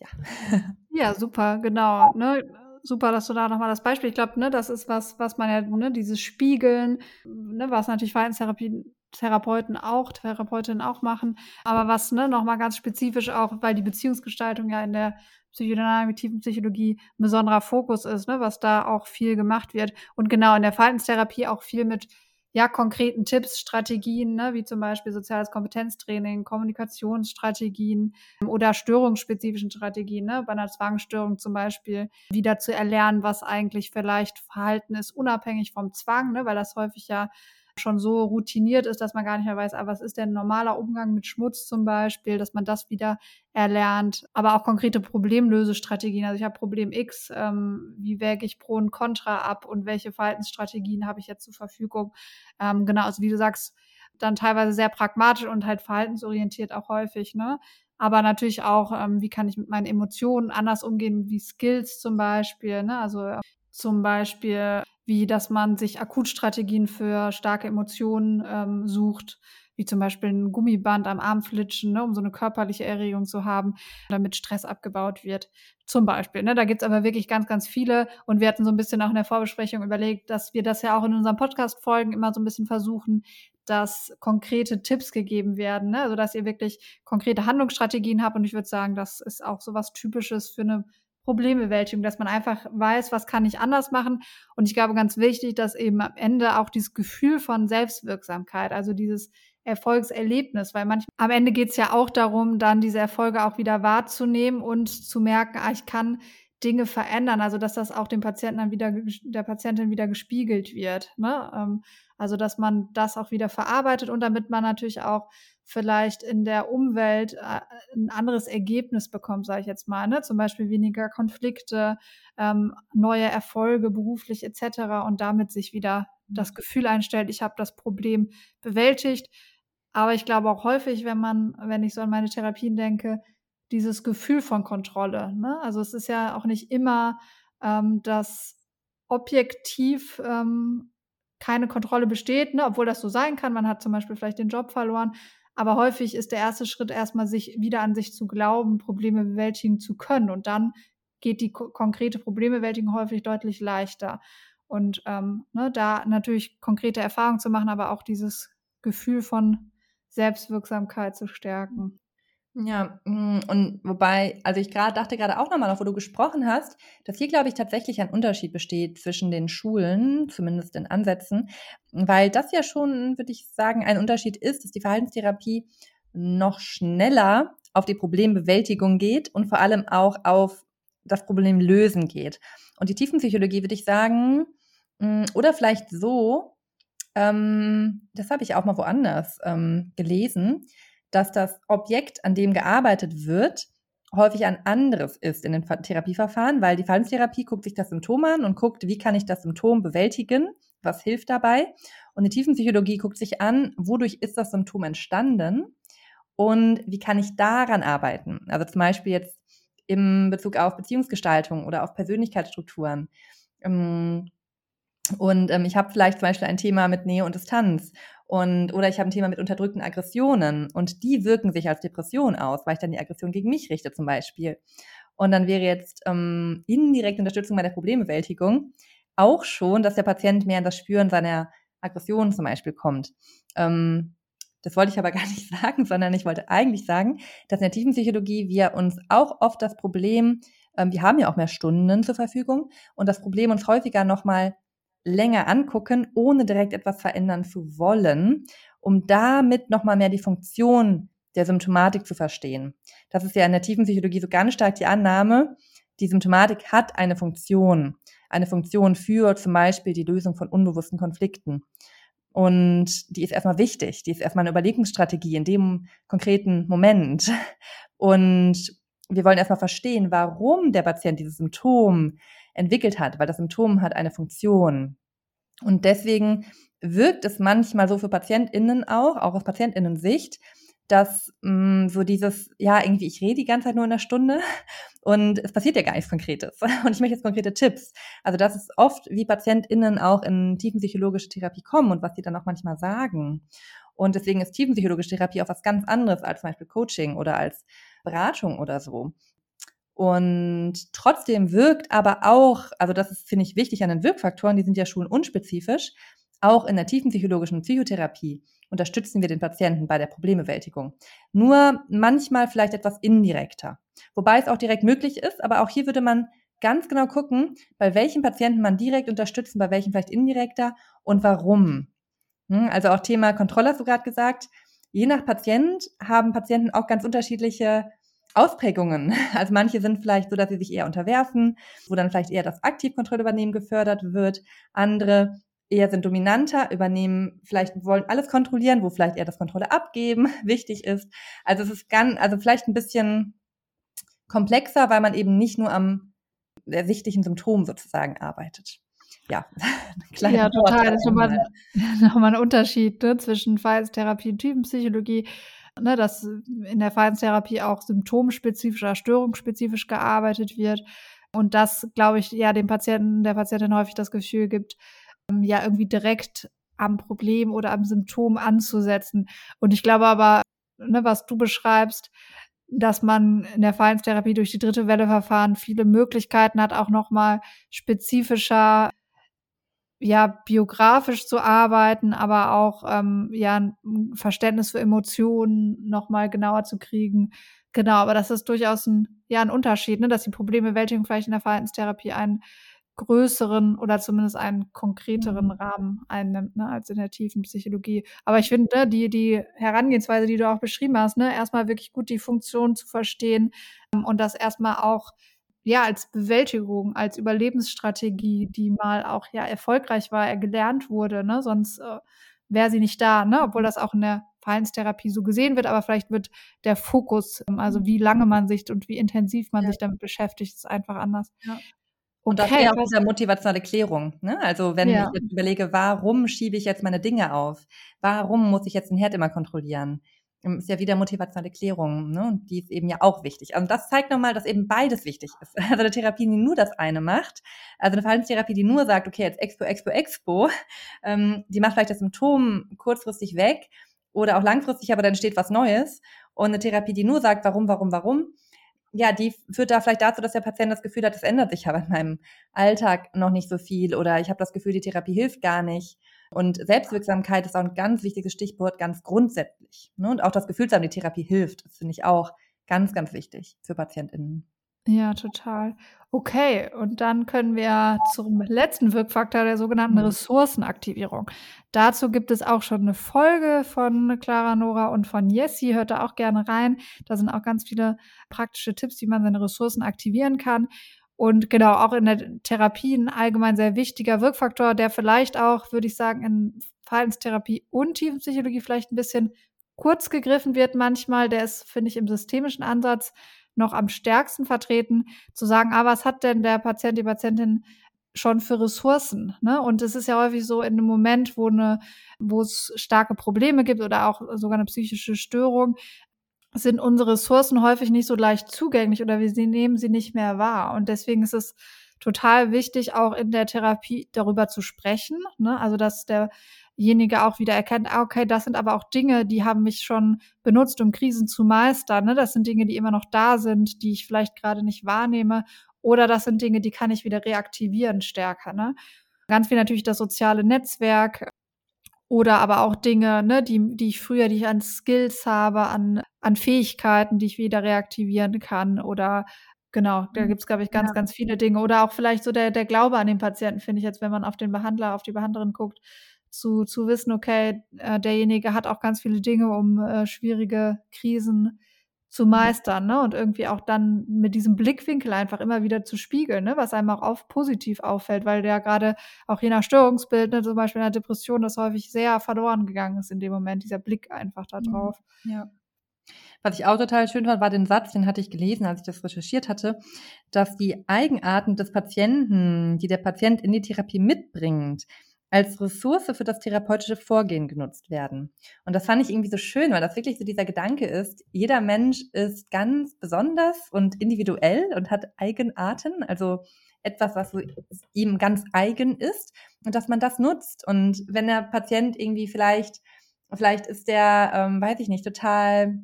Ja. Ja, super, genau. Ne? Super, dass du da nochmal das Beispiel, ich glaube, ne, das ist was, was man ja, ne, dieses Spiegeln, ne, was natürlich Verhaltenstherapie Therapeuten auch, Therapeutinnen auch machen, aber was ne, nochmal ganz spezifisch auch, weil die Beziehungsgestaltung ja in der Psychodynamik, Tiefenpsychologie ein besonderer Fokus ist, ne, was da auch viel gemacht wird. Und genau in der Verhaltenstherapie auch viel mit ja, konkreten Tipps, Strategien, ne, wie zum Beispiel soziales Kompetenztraining, Kommunikationsstrategien oder störungsspezifischen Strategien, ne, bei einer Zwangsstörung zum Beispiel, wieder zu erlernen, was eigentlich vielleicht Verhalten ist, unabhängig vom Zwang, ne, weil das häufig ja schon so routiniert ist, dass man gar nicht mehr weiß, ah, was ist denn normaler Umgang mit Schmutz zum Beispiel, dass man das wieder erlernt, aber auch konkrete Problemlösestrategien. Also ich habe Problem X, ähm, wie wäge ich Pro und Contra ab und welche Verhaltensstrategien habe ich jetzt zur Verfügung? Ähm, genau, also wie du sagst, dann teilweise sehr pragmatisch und halt verhaltensorientiert auch häufig, ne? Aber natürlich auch, ähm, wie kann ich mit meinen Emotionen anders umgehen, wie Skills zum Beispiel, ne? Also äh, zum Beispiel wie dass man sich Akutstrategien für starke Emotionen ähm, sucht, wie zum Beispiel ein Gummiband am Arm flitschen, ne, um so eine körperliche Erregung zu haben, damit Stress abgebaut wird. Zum Beispiel. Ne? Da gibt's aber wirklich ganz, ganz viele. Und wir hatten so ein bisschen auch in der Vorbesprechung überlegt, dass wir das ja auch in unseren Podcast-Folgen immer so ein bisschen versuchen, dass konkrete Tipps gegeben werden, ne? also dass ihr wirklich konkrete Handlungsstrategien habt. Und ich würde sagen, das ist auch so was Typisches für eine Problembewältigung, dass man einfach weiß, was kann ich anders machen. Und ich glaube, ganz wichtig, dass eben am Ende auch dieses Gefühl von Selbstwirksamkeit, also dieses Erfolgserlebnis, weil manchmal am Ende geht es ja auch darum, dann diese Erfolge auch wieder wahrzunehmen und zu merken, ah, ich kann Dinge verändern, also dass das auch dem Patienten dann wieder, der Patientin wieder gespiegelt wird. Ne? Ähm, also dass man das auch wieder verarbeitet und damit man natürlich auch vielleicht in der Umwelt äh, ein anderes Ergebnis bekommt, sage ich jetzt mal. Ne? Zum Beispiel weniger Konflikte, ähm, neue Erfolge beruflich etc. und damit sich wieder das mhm. Gefühl einstellt, ich habe das Problem bewältigt. Aber ich glaube auch häufig, wenn man, wenn ich so an meine Therapien denke, dieses Gefühl von Kontrolle. Ne? Also es ist ja auch nicht immer, ähm, dass objektiv ähm, keine Kontrolle besteht, ne? obwohl das so sein kann. Man hat zum Beispiel vielleicht den Job verloren, aber häufig ist der erste Schritt erstmal, sich wieder an sich zu glauben, Probleme bewältigen zu können. Und dann geht die ko konkrete Problembewältigung häufig deutlich leichter. Und ähm, ne, da natürlich konkrete Erfahrungen zu machen, aber auch dieses Gefühl von Selbstwirksamkeit zu stärken. Ja, mm, und wobei, also ich gerade dachte gerade auch nochmal, wo du gesprochen hast, dass hier, glaube ich, tatsächlich ein Unterschied besteht zwischen den Schulen, zumindest in Ansätzen, weil das ja schon, würde ich sagen, ein Unterschied ist, dass die Verhaltenstherapie noch schneller auf die Problembewältigung geht und vor allem auch auf das Problem lösen geht. Und die Tiefenpsychologie, würde ich sagen, mm, oder vielleicht so, ähm, das habe ich auch mal woanders ähm, gelesen, dass das Objekt, an dem gearbeitet wird, häufig ein anderes ist in den Therapieverfahren, weil die Verhaltenstherapie guckt sich das Symptom an und guckt, wie kann ich das Symptom bewältigen, was hilft dabei. Und die Tiefenpsychologie guckt sich an, wodurch ist das Symptom entstanden und wie kann ich daran arbeiten. Also zum Beispiel jetzt im Bezug auf Beziehungsgestaltung oder auf Persönlichkeitsstrukturen. Ähm, und ähm, ich habe vielleicht zum Beispiel ein Thema mit Nähe und Distanz und, oder ich habe ein Thema mit unterdrückten Aggressionen und die wirken sich als Depression aus, weil ich dann die Aggression gegen mich richte zum Beispiel. Und dann wäre jetzt ähm, indirekte Unterstützung bei der Problembewältigung auch schon, dass der Patient mehr in das Spüren seiner Aggression zum Beispiel kommt. Ähm, das wollte ich aber gar nicht sagen, sondern ich wollte eigentlich sagen, dass in der Tiefenpsychologie wir uns auch oft das Problem, ähm, wir haben ja auch mehr Stunden zur Verfügung und das Problem uns häufiger nochmal länger angucken, ohne direkt etwas verändern zu wollen, um damit nochmal mehr die Funktion der Symptomatik zu verstehen. Das ist ja in der tiefen Psychologie so ganz stark die Annahme, die Symptomatik hat eine Funktion. Eine Funktion für zum Beispiel die Lösung von unbewussten Konflikten. Und die ist erstmal wichtig. Die ist erstmal eine Überlegungsstrategie in dem konkreten Moment. Und wir wollen erstmal verstehen, warum der Patient dieses Symptom entwickelt hat, weil das Symptom hat eine Funktion. Und deswegen wirkt es manchmal so für PatientInnen auch, auch aus PatientInnen-Sicht, dass mh, mm, so dieses, ja, irgendwie, ich rede die ganze Zeit nur in einer Stunde und es passiert ja gar nichts Konkretes. Und ich möchte jetzt konkrete Tipps. Also das ist oft, wie PatientInnen auch in tiefenpsychologische Therapie kommen und was die dann auch manchmal sagen. Und deswegen ist tiefenpsychologische Therapie auch was ganz anderes als zum Beispiel Coaching oder als Beratung oder so. Und trotzdem wirkt aber auch, also das ist, finde ich, wichtig an den Wirkfaktoren, die sind ja schon unspezifisch, auch in der tiefen psychologischen Psychotherapie unterstützen wir den Patienten bei der Problembewältigung. Nur manchmal vielleicht etwas indirekter. Wobei es auch direkt möglich ist, aber auch hier würde man ganz genau gucken, bei welchen Patienten man direkt unterstützen, bei welchen vielleicht indirekter und warum. Hm, also auch Thema Kontrolle hast du gerade gesagt. Je nach Patient haben Patienten auch ganz unterschiedliche Ausprägungen. Also manche sind vielleicht so, dass sie sich eher unterwerfen, wo dann vielleicht eher das Aktivkontrollübernehmen gefördert wird. Andere eher sind dominanter, übernehmen, vielleicht wollen alles kontrollieren, wo vielleicht eher das Kontrolle abgeben wichtig ist. Also es ist ganz, also vielleicht ein bisschen komplexer, weil man eben nicht nur am ersichtlichen Symptom sozusagen arbeitet. Ja, ja total. Das ist nochmal, nochmal ein Unterschied ne, zwischen Verhaltenstherapie und Typenpsychologie. Ne, dass in der Verhaltenstherapie auch symptomspezifisch oder störungsspezifisch gearbeitet wird. Und das, glaube ich, ja dem Patienten, der Patientin häufig das Gefühl gibt, ähm, ja irgendwie direkt am Problem oder am Symptom anzusetzen. Und ich glaube aber, ne, was du beschreibst, dass man in der Verhaltenstherapie durch die dritte Welle Verfahren viele Möglichkeiten hat, auch nochmal spezifischer, ja, biografisch zu arbeiten, aber auch, ähm, ja, ein Verständnis für Emotionen nochmal genauer zu kriegen. Genau, aber das ist durchaus ein, ja, ein Unterschied, ne, dass die Problembewältigung vielleicht in der Verhaltenstherapie einen größeren oder zumindest einen konkreteren mhm. Rahmen einnimmt, ne, als in der tiefen Psychologie. Aber ich finde, ne, die, die Herangehensweise, die du auch beschrieben hast, ne, erstmal wirklich gut die Funktion zu verstehen ähm, und das erstmal auch ja als Bewältigung, als Überlebensstrategie, die mal auch ja erfolgreich war, gelernt wurde, ne, sonst äh, wäre sie nicht da, ne, obwohl das auch in der Verhaltenstherapie so gesehen wird, aber vielleicht wird der Fokus, ähm, also wie lange man sich und wie intensiv man ja. sich damit beschäftigt, ist einfach anders. Ja. Und okay, das wäre auch diese motivationale Klärung. Ne? Also wenn ja. ich jetzt überlege, warum schiebe ich jetzt meine Dinge auf? Warum muss ich jetzt den Herd immer kontrollieren? Ähm, ist ja wieder motivationale Klärung, ne? Und die ist eben ja auch wichtig. Also das zeigt nochmal, dass eben beides wichtig ist. Also eine Therapie, die nur das eine macht, also eine Verhaltenstherapie, die nur sagt, okay, jetzt Expo, Expo, Expo, ähm, die macht vielleicht das Symptom kurzfristig weg oder auch langfristig, aber dann entsteht was Neues. Und eine Therapie, die nur sagt, warum, warum, warum, ja, die führt da vielleicht dazu, dass der Patient das Gefühl hat, es ändert sich aber in meinem Alltag noch nicht so viel oder ich habe das Gefühl, die Therapie hilft gar nicht. Und Selbstwirksamkeit ist auch ein ganz wichtiges Stichwort, ganz grundsätzlich. Ne? Und auch das Gefühl zu haben, die Therapie hilft, das finde ich auch ganz, ganz wichtig für PatientInnen. Ja, total. Okay, und dann können wir zum letzten Wirkfaktor der sogenannten mhm. Ressourcenaktivierung. Dazu gibt es auch schon eine Folge von Clara Nora und von Jessie. Hört da auch gerne rein. Da sind auch ganz viele praktische Tipps, wie man seine Ressourcen aktivieren kann. Und genau, auch in der Therapie ein allgemein sehr wichtiger Wirkfaktor, der vielleicht auch, würde ich sagen, in Verhaltenstherapie und Tiefenpsychologie vielleicht ein bisschen kurz gegriffen wird manchmal. Der ist, finde ich, im systemischen Ansatz noch am stärksten vertreten, zu sagen, ah, was hat denn der Patient, die Patientin schon für Ressourcen. Ne? Und es ist ja häufig so in einem Moment, wo wo es starke Probleme gibt oder auch sogar eine psychische Störung, sind unsere Ressourcen häufig nicht so leicht zugänglich oder wir nehmen sie nicht mehr wahr. Und deswegen ist es total wichtig, auch in der Therapie darüber zu sprechen. Ne? Also dass der derjenige auch wieder erkennt, ah, okay, das sind aber auch Dinge, die haben mich schon benutzt, um Krisen zu meistern. Ne? Das sind Dinge, die immer noch da sind, die ich vielleicht gerade nicht wahrnehme. Oder das sind Dinge, die kann ich wieder reaktivieren stärker. Ne? Ganz viel natürlich das soziale Netzwerk oder aber auch Dinge, ne, die, die ich früher, die ich an Skills habe, an, an Fähigkeiten, die ich wieder reaktivieren kann oder Genau, da mhm. gibt es, glaube ich, ganz, ja. ganz viele Dinge. Oder auch vielleicht so der, der Glaube an den Patienten, finde ich jetzt, wenn man auf den Behandler, auf die Behandlerin guckt, zu, zu wissen, okay, äh, derjenige hat auch ganz viele Dinge, um äh, schwierige Krisen zu meistern, ne? Und irgendwie auch dann mit diesem Blickwinkel einfach immer wieder zu spiegeln, ne? Was einem auch auf, positiv auffällt, weil der gerade auch je nach Störungsbild, ne, zum Beispiel in der Depression, das häufig sehr verloren gegangen ist in dem Moment, dieser Blick einfach da mhm. drauf. Ja. Was ich auch total schön fand, war den Satz, den hatte ich gelesen, als ich das recherchiert hatte, dass die Eigenarten des Patienten, die der Patient in die Therapie mitbringt, als Ressource für das therapeutische Vorgehen genutzt werden. Und das fand ich irgendwie so schön, weil das wirklich so dieser Gedanke ist, jeder Mensch ist ganz besonders und individuell und hat Eigenarten, also etwas, was so ihm ganz eigen ist und dass man das nutzt. Und wenn der Patient irgendwie vielleicht, vielleicht ist der, ähm, weiß ich nicht, total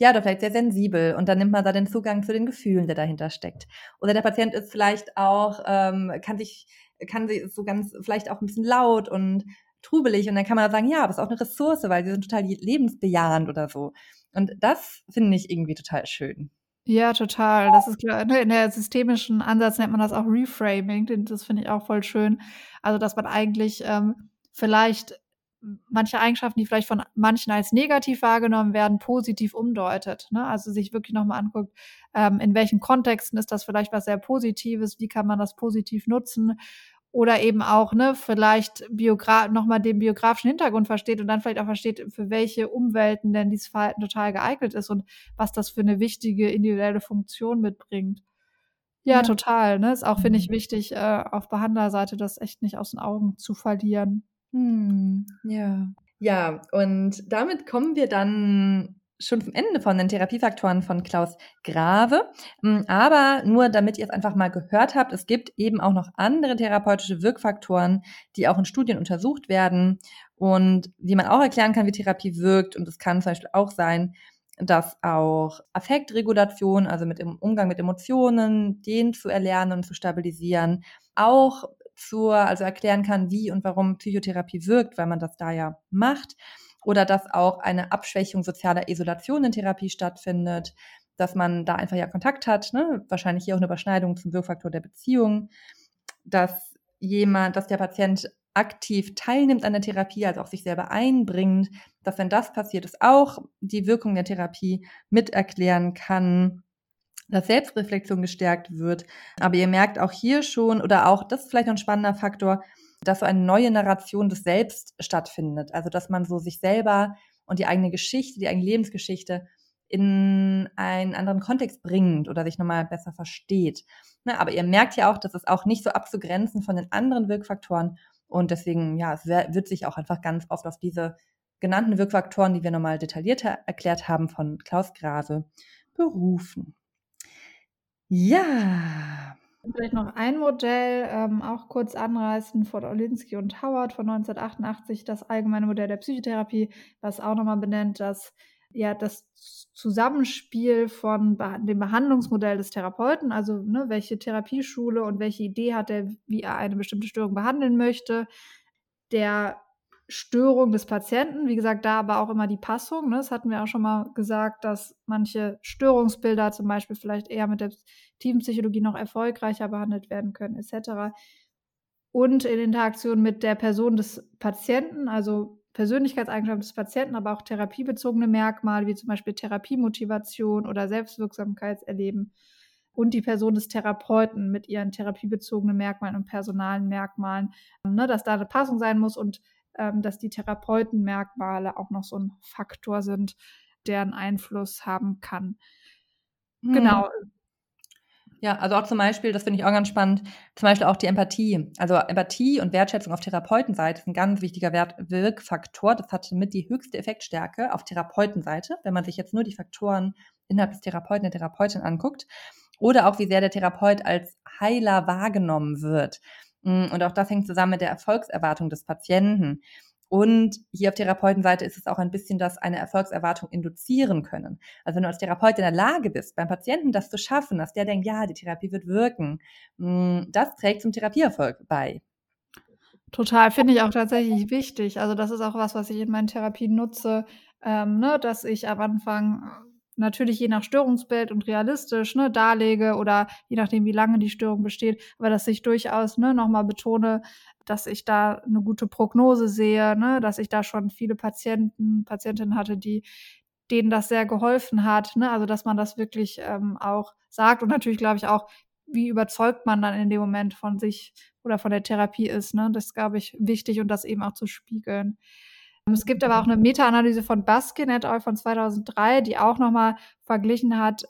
ja, oder vielleicht sehr sensibel und dann nimmt man da den Zugang zu den Gefühlen, der dahinter steckt. Oder der Patient ist vielleicht auch, ähm, kann sich kann sie so ganz vielleicht auch ein bisschen laut und trubelig und dann kann man sagen, ja, das ist auch eine Ressource, weil sie sind total lebensbejahend oder so. Und das finde ich irgendwie total schön. Ja, total. Das ist klar. Ne, in der systemischen Ansatz nennt man das auch Reframing. Das finde ich auch voll schön. Also, dass man eigentlich ähm, vielleicht manche Eigenschaften, die vielleicht von manchen als negativ wahrgenommen werden, positiv umdeutet. Ne? Also sich wirklich nochmal anguckt, ähm, in welchen Kontexten ist das vielleicht was sehr Positives, wie kann man das positiv nutzen oder eben auch, ne, vielleicht Biogra nochmal den biografischen Hintergrund versteht und dann vielleicht auch versteht, für welche Umwelten denn dieses Verhalten total geeignet ist und was das für eine wichtige individuelle Funktion mitbringt. Ja, ja. total. Ne? Ist auch, finde ich, mhm. wichtig, äh, auf Behandlerseite das echt nicht aus den Augen zu verlieren. Hm, ja. Ja, und damit kommen wir dann schon zum Ende von den Therapiefaktoren von Klaus Grave. Hm, aber nur damit ihr es einfach mal gehört habt, es gibt eben auch noch andere therapeutische Wirkfaktoren, die auch in Studien untersucht werden und wie man auch erklären kann, wie Therapie wirkt. Und es kann zum Beispiel auch sein, dass auch Affektregulation, also mit dem Umgang mit Emotionen, den zu erlernen und zu stabilisieren, auch zur, also erklären kann, wie und warum Psychotherapie wirkt, weil man das da ja macht. Oder dass auch eine Abschwächung sozialer Isolation in Therapie stattfindet, dass man da einfach ja Kontakt hat, ne? wahrscheinlich hier auch eine Überschneidung zum Wirkfaktor der Beziehung, dass jemand, dass der Patient aktiv teilnimmt an der Therapie, also auch sich selber einbringt, dass wenn das passiert ist, auch die Wirkung der Therapie mit erklären kann, dass Selbstreflexion gestärkt wird. Aber ihr merkt auch hier schon, oder auch, das ist vielleicht noch ein spannender Faktor, dass so eine neue Narration des Selbst stattfindet. Also, dass man so sich selber und die eigene Geschichte, die eigene Lebensgeschichte in einen anderen Kontext bringt oder sich nochmal besser versteht. Ne, aber ihr merkt ja auch, dass es auch nicht so abzugrenzen von den anderen Wirkfaktoren und deswegen, ja, es wird sich auch einfach ganz oft auf diese genannten Wirkfaktoren, die wir nochmal detaillierter erklärt haben von Klaus Grave, berufen. Ja. Vielleicht noch ein Modell, ähm, auch kurz anreißen von Olinsky und Howard von 1988, das allgemeine Modell der Psychotherapie, was auch nochmal benennt, dass ja das Zusammenspiel von dem Behandlungsmodell des Therapeuten, also ne, welche Therapieschule und welche Idee hat er, wie er eine bestimmte Störung behandeln möchte, der Störung des Patienten, wie gesagt, da aber auch immer die Passung. Ne? Das hatten wir auch schon mal gesagt, dass manche Störungsbilder zum Beispiel vielleicht eher mit der Teampsychologie noch erfolgreicher behandelt werden können, etc. Und in Interaktion mit der Person des Patienten, also Persönlichkeitseigenschaften des Patienten, aber auch therapiebezogene Merkmale, wie zum Beispiel Therapiemotivation oder Selbstwirksamkeitserleben und die Person des Therapeuten mit ihren therapiebezogenen Merkmalen und personalen Merkmalen, ne, dass da eine Passung sein muss und dass die Therapeutenmerkmale auch noch so ein Faktor sind, der einen Einfluss haben kann. Mhm. Genau, ja, also auch zum Beispiel, das finde ich auch ganz spannend, zum Beispiel auch die Empathie. Also Empathie und Wertschätzung auf Therapeutenseite ist ein ganz wichtiger Wert Wirkfaktor. Das hat mit die höchste Effektstärke auf Therapeutenseite, wenn man sich jetzt nur die Faktoren innerhalb des Therapeuten, der Therapeutin anguckt. Oder auch, wie sehr der Therapeut als Heiler wahrgenommen wird. Und auch das hängt zusammen mit der Erfolgserwartung des Patienten. Und hier auf Therapeutenseite ist es auch ein bisschen, dass eine Erfolgserwartung induzieren können. Also wenn du als Therapeut in der Lage bist, beim Patienten das zu schaffen, dass der denkt, ja, die Therapie wird wirken, hm, das trägt zum Therapieerfolg bei. Total, finde ich auch tatsächlich wichtig. Also das ist auch was, was ich in meinen Therapien nutze, ähm, ne, dass ich am Anfang natürlich je nach Störungsbild und realistisch ne, darlege oder je nachdem, wie lange die Störung besteht, aber dass ich durchaus ne, nochmal betone, dass ich da eine gute Prognose sehe, ne, dass ich da schon viele Patienten, Patientinnen hatte, die denen das sehr geholfen hat. Ne? Also dass man das wirklich ähm, auch sagt und natürlich glaube ich auch, wie überzeugt man dann in dem Moment von sich oder von der Therapie ist. Ne? Das glaube ich, wichtig und das eben auch zu spiegeln. Es gibt aber auch eine Meta-Analyse von Baskin et al. von 2003, die auch nochmal verglichen hat,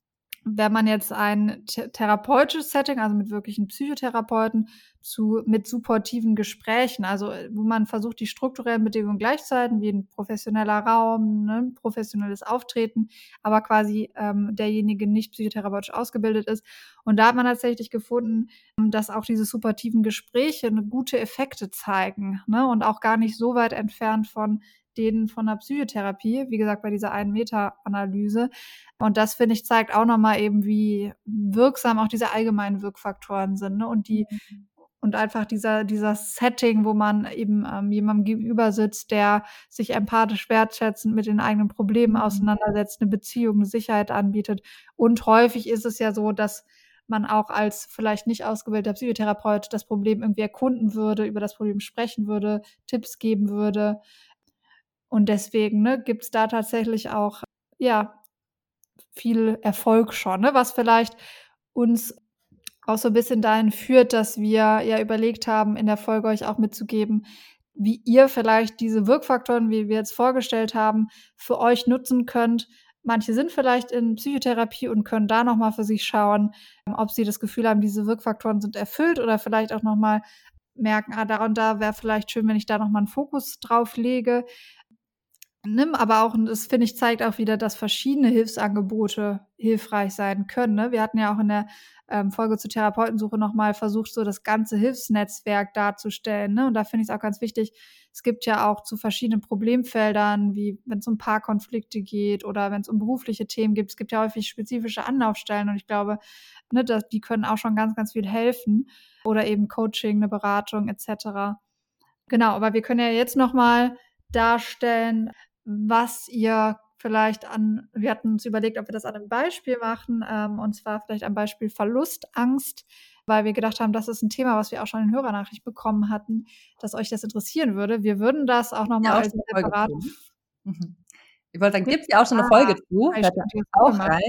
wenn man jetzt ein therapeutisches Setting, also mit wirklichen Psychotherapeuten, zu, mit supportiven Gesprächen, also äh, wo man versucht, die strukturellen Bedingungen gleichzuhalten, wie ein professioneller Raum, ne, professionelles Auftreten, aber quasi ähm, derjenige nicht psychotherapeutisch ausgebildet ist. Und da hat man tatsächlich gefunden, dass auch diese supportiven Gespräche gute Effekte zeigen ne, und auch gar nicht so weit entfernt von denen von der Psychotherapie, wie gesagt, bei dieser einen Meta-Analyse. Und das, finde ich, zeigt auch nochmal eben, wie wirksam auch diese allgemeinen Wirkfaktoren sind. Ne? Und die mhm. und einfach dieser, dieser Setting, wo man eben ähm, jemandem gegenüber sitzt, der sich empathisch wertschätzend mit den eigenen Problemen mhm. auseinandersetzt, eine Beziehung, eine Sicherheit anbietet. Und häufig ist es ja so, dass man auch als vielleicht nicht ausgebildeter Psychotherapeut das Problem irgendwie erkunden würde, über das Problem sprechen würde, Tipps geben würde Und deswegen ne, gibt es da tatsächlich auch, ja, viel Erfolg schon, ne? was vielleicht uns auch so ein bisschen dahin führt, dass wir ja überlegt haben, in der Folge euch auch mitzugeben, wie ihr vielleicht diese Wirkfaktoren, wie wir jetzt vorgestellt haben, für euch nutzen könnt. Manche sind vielleicht in Psychotherapie und können da nochmal für sich schauen, ob sie das Gefühl haben, diese Wirkfaktoren sind erfüllt oder vielleicht auch nochmal merken, ah, da und da wäre vielleicht schön, wenn ich da nochmal einen Fokus drauf lege. Nimm aber auch, und das finde ich, zeigt auch wieder, dass verschiedene Hilfsangebote hilfreich sein können. Ne? Wir hatten ja auch in der ähm, Folge zur Therapeutensuche nochmal versucht, so das ganze Hilfsnetzwerk darzustellen. Ne? Und da finde ich es auch ganz wichtig, es gibt ja auch zu verschiedenen Problemfeldern, wie wenn es um Paarkonflikte geht oder wenn es um berufliche Themen geht, es gibt ja häufig spezifische Anlaufstellen und ich glaube, ne, dass, die können auch schon ganz, ganz viel helfen. Oder eben Coaching, eine Beratung etc. Genau, aber wir können ja jetzt nochmal darstellen, was ihr vielleicht an, wir hatten uns überlegt, ob wir das an einem Beispiel machen, ähm, und zwar vielleicht am Beispiel Verlustangst, weil wir gedacht haben, das ist ein Thema, was wir auch schon in Hörernachricht bekommen hatten, dass euch das interessieren würde. Wir würden das auch nochmal ja, als separat. Mhm. Ich wollte sagen, gibt es ja auch schon eine ah, Folge zu. Hört auch gemacht, rein.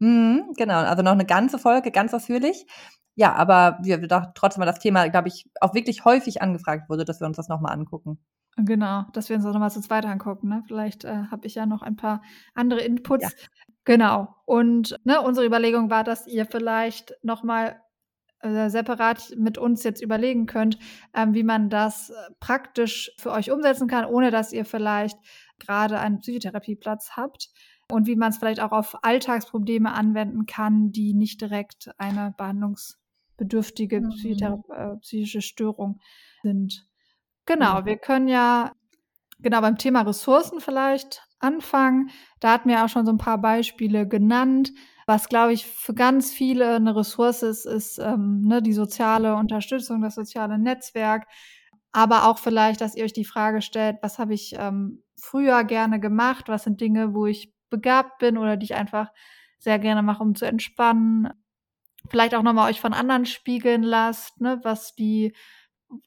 Ne? Mhm, genau, also noch eine ganze Folge, ganz ausführlich. Ja, aber wir dachten trotzdem mal das Thema, glaube ich, auch wirklich häufig angefragt wurde, dass wir uns das nochmal angucken. Genau, dass wir uns das nochmal zu zweit angucken. Ne? Vielleicht äh, habe ich ja noch ein paar andere Inputs. Ja. Genau. Und ne, unsere Überlegung war, dass ihr vielleicht nochmal äh, separat mit uns jetzt überlegen könnt, ähm, wie man das äh, praktisch für euch umsetzen kann, ohne dass ihr vielleicht gerade einen Psychotherapieplatz habt und wie man es vielleicht auch auf Alltagsprobleme anwenden kann, die nicht direkt eine behandlungsbedürftige mhm. äh, psychische Störung sind. Genau, mhm. wir können ja genau beim Thema Ressourcen vielleicht anfangen. Da hatten wir auch schon so ein paar Beispiele genannt. Was, glaube ich, für ganz viele eine Ressource ist, ist ähm, ne, die soziale Unterstützung, das soziale Netzwerk. Aber auch vielleicht, dass ihr euch die Frage stellt, was habe ich ähm, früher gerne gemacht? Was sind Dinge, wo ich begabt bin oder die ich einfach sehr gerne mache, um zu entspannen? Vielleicht auch nochmal euch von anderen spiegeln lasst, ne, was die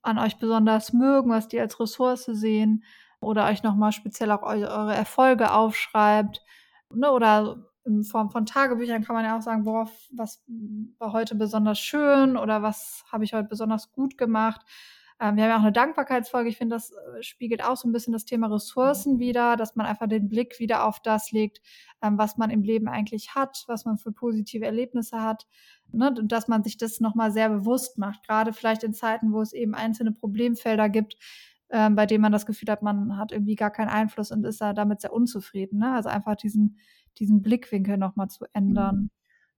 an euch besonders mögen, was die als Ressource sehen oder euch nochmal speziell auch eure Erfolge aufschreibt. Ne? Oder in Form von Tagebüchern kann man ja auch sagen, worauf, was war heute besonders schön oder was habe ich heute besonders gut gemacht. Ähm, wir haben ja auch eine Dankbarkeitsfolge. Ich finde, das äh, spiegelt auch so ein bisschen das Thema Ressourcen wieder, dass man einfach den Blick wieder auf das legt, ähm, was man im Leben eigentlich hat, was man für positive Erlebnisse hat. Ne? Und dass man sich das nochmal sehr bewusst macht, gerade vielleicht in Zeiten, wo es eben einzelne Problemfelder gibt, ähm, bei denen man das Gefühl hat, man hat irgendwie gar keinen Einfluss und ist da damit sehr unzufrieden. Ne? Also einfach diesen, diesen Blickwinkel nochmal zu ändern. Mhm.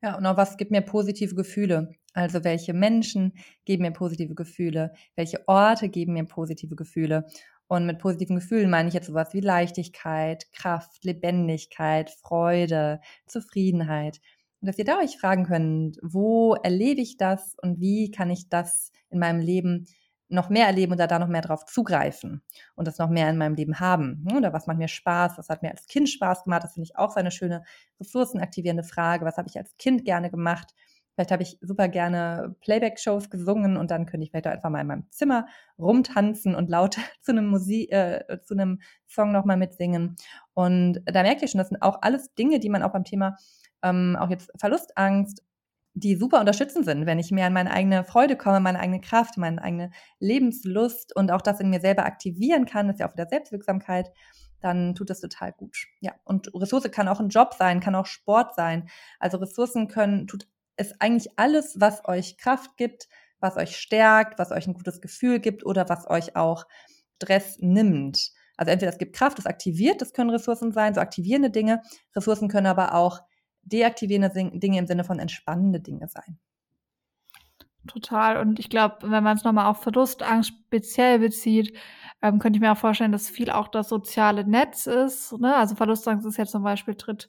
Ja, und auch was gibt mir positive Gefühle? Also welche Menschen geben mir positive Gefühle? Welche Orte geben mir positive Gefühle? Und mit positiven Gefühlen meine ich jetzt sowas wie Leichtigkeit, Kraft, Lebendigkeit, Freude, Zufriedenheit. Und dass ihr da euch fragen könnt, wo erlebe ich das und wie kann ich das in meinem Leben noch mehr erleben oder da noch mehr drauf zugreifen und das noch mehr in meinem Leben haben. Ne? Oder was macht mir Spaß? Was hat mir als Kind Spaß gemacht? Das finde ich auch so eine schöne ressourcenaktivierende Frage. Was habe ich als Kind gerne gemacht? Vielleicht habe ich super gerne Playback-Shows gesungen und dann könnte ich vielleicht einfach mal in meinem Zimmer rumtanzen und laut zu einem Musik, äh, zu einem Song nochmal mitsingen. Und da merkt ihr schon, das sind auch alles Dinge, die man auch beim Thema ähm, auch jetzt Verlustangst die super unterstützend sind, wenn ich mehr an meine eigene Freude komme, meine eigene Kraft, meine eigene Lebenslust und auch das in mir selber aktivieren kann, das ist ja auch wieder Selbstwirksamkeit, dann tut das total gut. Ja, und Ressource kann auch ein Job sein, kann auch Sport sein. Also Ressourcen können, tut es eigentlich alles, was euch Kraft gibt, was euch stärkt, was euch ein gutes Gefühl gibt oder was euch auch Stress nimmt. Also entweder es gibt Kraft, das aktiviert, das können Ressourcen sein, so aktivierende Dinge. Ressourcen können aber auch deaktivierende Dinge im Sinne von entspannende Dinge sein. Total. Und ich glaube, wenn man es nochmal auf Verlustangst speziell bezieht, ähm, könnte ich mir auch vorstellen, dass viel auch das soziale Netz ist. Ne? Also Verlustangst ist ja zum Beispiel tritt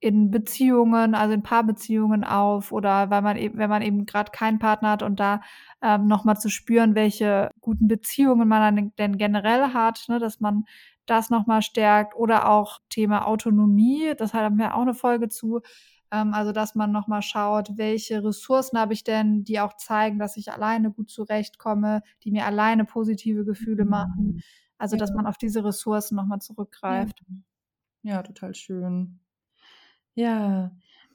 in Beziehungen, also in Paarbeziehungen auf oder weil man eben, wenn man eben gerade keinen Partner hat und da ähm, nochmal zu spüren, welche guten Beziehungen man denn generell hat, ne, dass man das nochmal stärkt oder auch Thema Autonomie, das haben wir auch eine Folge zu. Ähm, also, dass man nochmal schaut, welche Ressourcen habe ich denn, die auch zeigen, dass ich alleine gut zurechtkomme, die mir alleine positive Gefühle machen. Also, dass man auf diese Ressourcen nochmal zurückgreift. Ja. ja, total schön. Ja.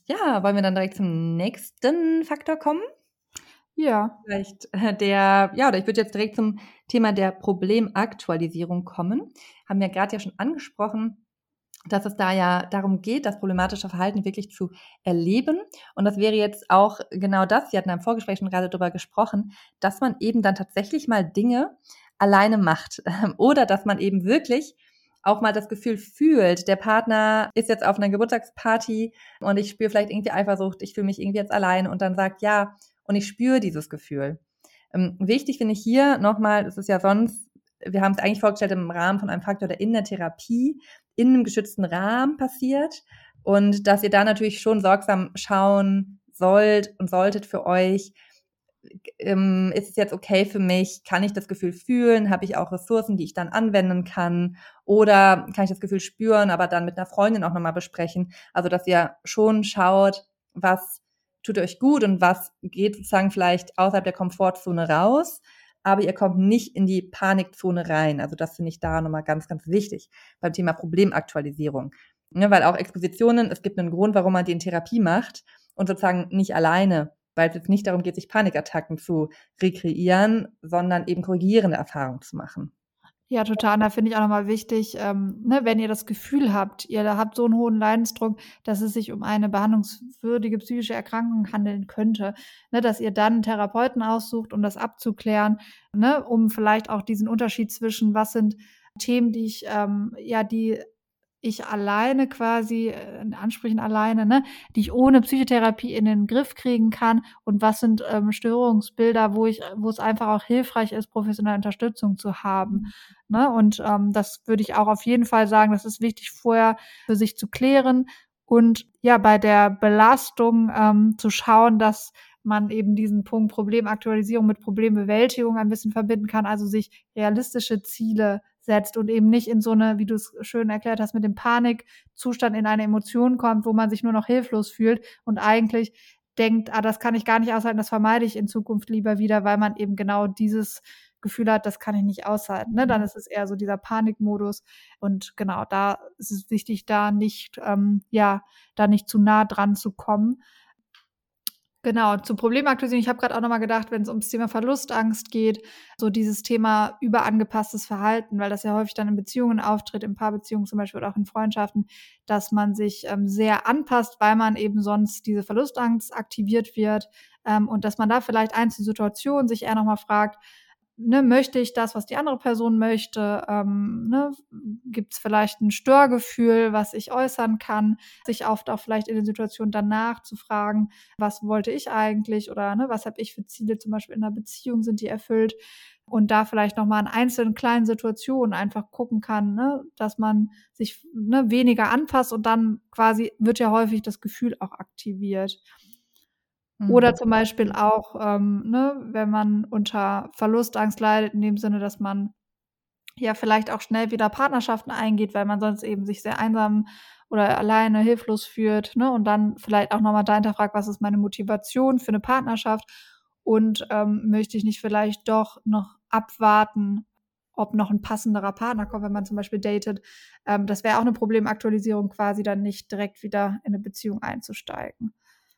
Ja, wollen wir dann direkt zum nächsten Faktor kommen? Ja. Vielleicht äh, der, ja, oder ich würde jetzt direkt zum Thema der Problemaktualisierung kommen. Haben wir gerade ja schon angesprochen, dass es da ja darum geht, das problematische Verhalten wirklich zu erleben. Und das wäre jetzt auch genau das, Sie hatten im Vorgespräch schon gerade darüber gesprochen, dass man eben dann tatsächlich mal Dinge alleine macht oder dass man eben wirklich auch mal das Gefühl fühlt, der Partner ist jetzt auf einer Geburtstagsparty und ich spüre vielleicht irgendwie Eifersucht, ich fühle mich irgendwie jetzt allein und dann sagt, ja, und ich spüre dieses Gefühl. Ähm, wichtig finde ich hier nochmal, es ist ja sonst, wir haben es eigentlich vorgestellt im Rahmen von einem Faktor, der in der Therapie in einem geschützten Rahmen passiert und dass ihr da natürlich schon sorgsam schauen sollt und solltet für euch, ähm, ist es jetzt okay für mich? Kann ich das Gefühl fühlen? Habe ich auch Ressourcen, die ich dann anwenden kann? Oder kann ich das Gefühl spüren, aber dann mit einer Freundin auch nochmal besprechen? Also, dass ihr schon schaut, was tut euch gut und was geht sozusagen vielleicht außerhalb der Komfortzone raus, aber ihr kommt nicht in die Panikzone rein. Also das finde ich da nochmal ganz, ganz wichtig beim Thema Problemaktualisierung. Ja, weil auch Expositionen, es gibt einen Grund, warum man die in Therapie macht und sozusagen nicht alleine, weil es jetzt nicht darum geht, sich Panikattacken zu rekreieren, sondern eben korrigierende Erfahrungen zu machen. Ja, total. Da finde ich auch nochmal wichtig, ähm, ne, wenn ihr das Gefühl habt, ihr habt so einen hohen Leidensdruck, dass es sich um eine behandlungswürdige psychische Erkrankung handeln könnte, ne, dass ihr dann einen Therapeuten aussucht, um das abzuklären, ne, um vielleicht auch diesen Unterschied zwischen, was sind Themen, die ich, ähm, ja, die ich alleine quasi, äh, in Ansprüchen alleine, ne, die ich ohne Psychotherapie in den Griff kriegen kann und was sind ähm, Störungsbilder, wo ich, wo es einfach auch hilfreich ist, professionelle Unterstützung zu haben. Ne? Und ähm, das würde ich auch auf jeden Fall sagen, das ist wichtig, vorher für sich zu klären und ja, bei der Belastung ähm, zu schauen, dass man eben diesen Punkt Problemaktualisierung mit Problembewältigung ein bisschen verbinden kann, also sich realistische Ziele setzt und eben nicht in so eine, wie du es schön erklärt hast, mit dem Panikzustand in eine Emotion kommt, wo man sich nur noch hilflos fühlt und eigentlich denkt, ah, das kann ich gar nicht aushalten, das vermeide ich in Zukunft lieber wieder, weil man eben genau dieses Gefühl hat, das kann ich nicht aushalten. Ne? Dann ist es eher so dieser Panikmodus. Und genau, da ist es wichtig, da nicht, ähm, ja, da nicht zu nah dran zu kommen. Genau, zu Problemaktualisierung. Ich habe gerade auch nochmal gedacht, wenn es ums Thema Verlustangst geht, so dieses Thema überangepasstes Verhalten, weil das ja häufig dann in Beziehungen auftritt, in Paarbeziehungen zum Beispiel oder auch in Freundschaften, dass man sich ähm, sehr anpasst, weil man eben sonst diese Verlustangst aktiviert wird ähm, und dass man da vielleicht Einzelsituationen sich eher nochmal fragt, ne, möchte ich das, was die andere Person möchte? Ähm, ne, Gibt es vielleicht ein Störgefühl, was ich äußern kann? Sich oft auch vielleicht in der Situation danach zu fragen, was wollte ich eigentlich oder ne, was habe ich für Ziele zum Beispiel in einer Beziehung, sind die erfüllt? Und da vielleicht nochmal in einzelnen kleinen Situationen einfach gucken kann, ne, dass man sich ne, weniger anpasst und dann quasi wird ja häufig das Gefühl auch aktiviert. Oder mhm. zum Beispiel auch, ähm, ne, wenn man unter Verlustangst leidet, in dem Sinne, dass man ja vielleicht auch schnell wieder Partnerschaften eingeht, weil man sonst eben sich sehr einsam oder alleine hilflos fühlt, ne? Und dann vielleicht auch nochmal dahinter fragt, was ist meine Motivation für eine Partnerschaft und ähm, möchte ich nicht vielleicht doch noch abwarten, ob noch ein passenderer Partner kommt, wenn man zum Beispiel datet. Ähm, das wäre auch eine Problemaktualisierung, quasi dann nicht direkt wieder in eine Beziehung einzusteigen.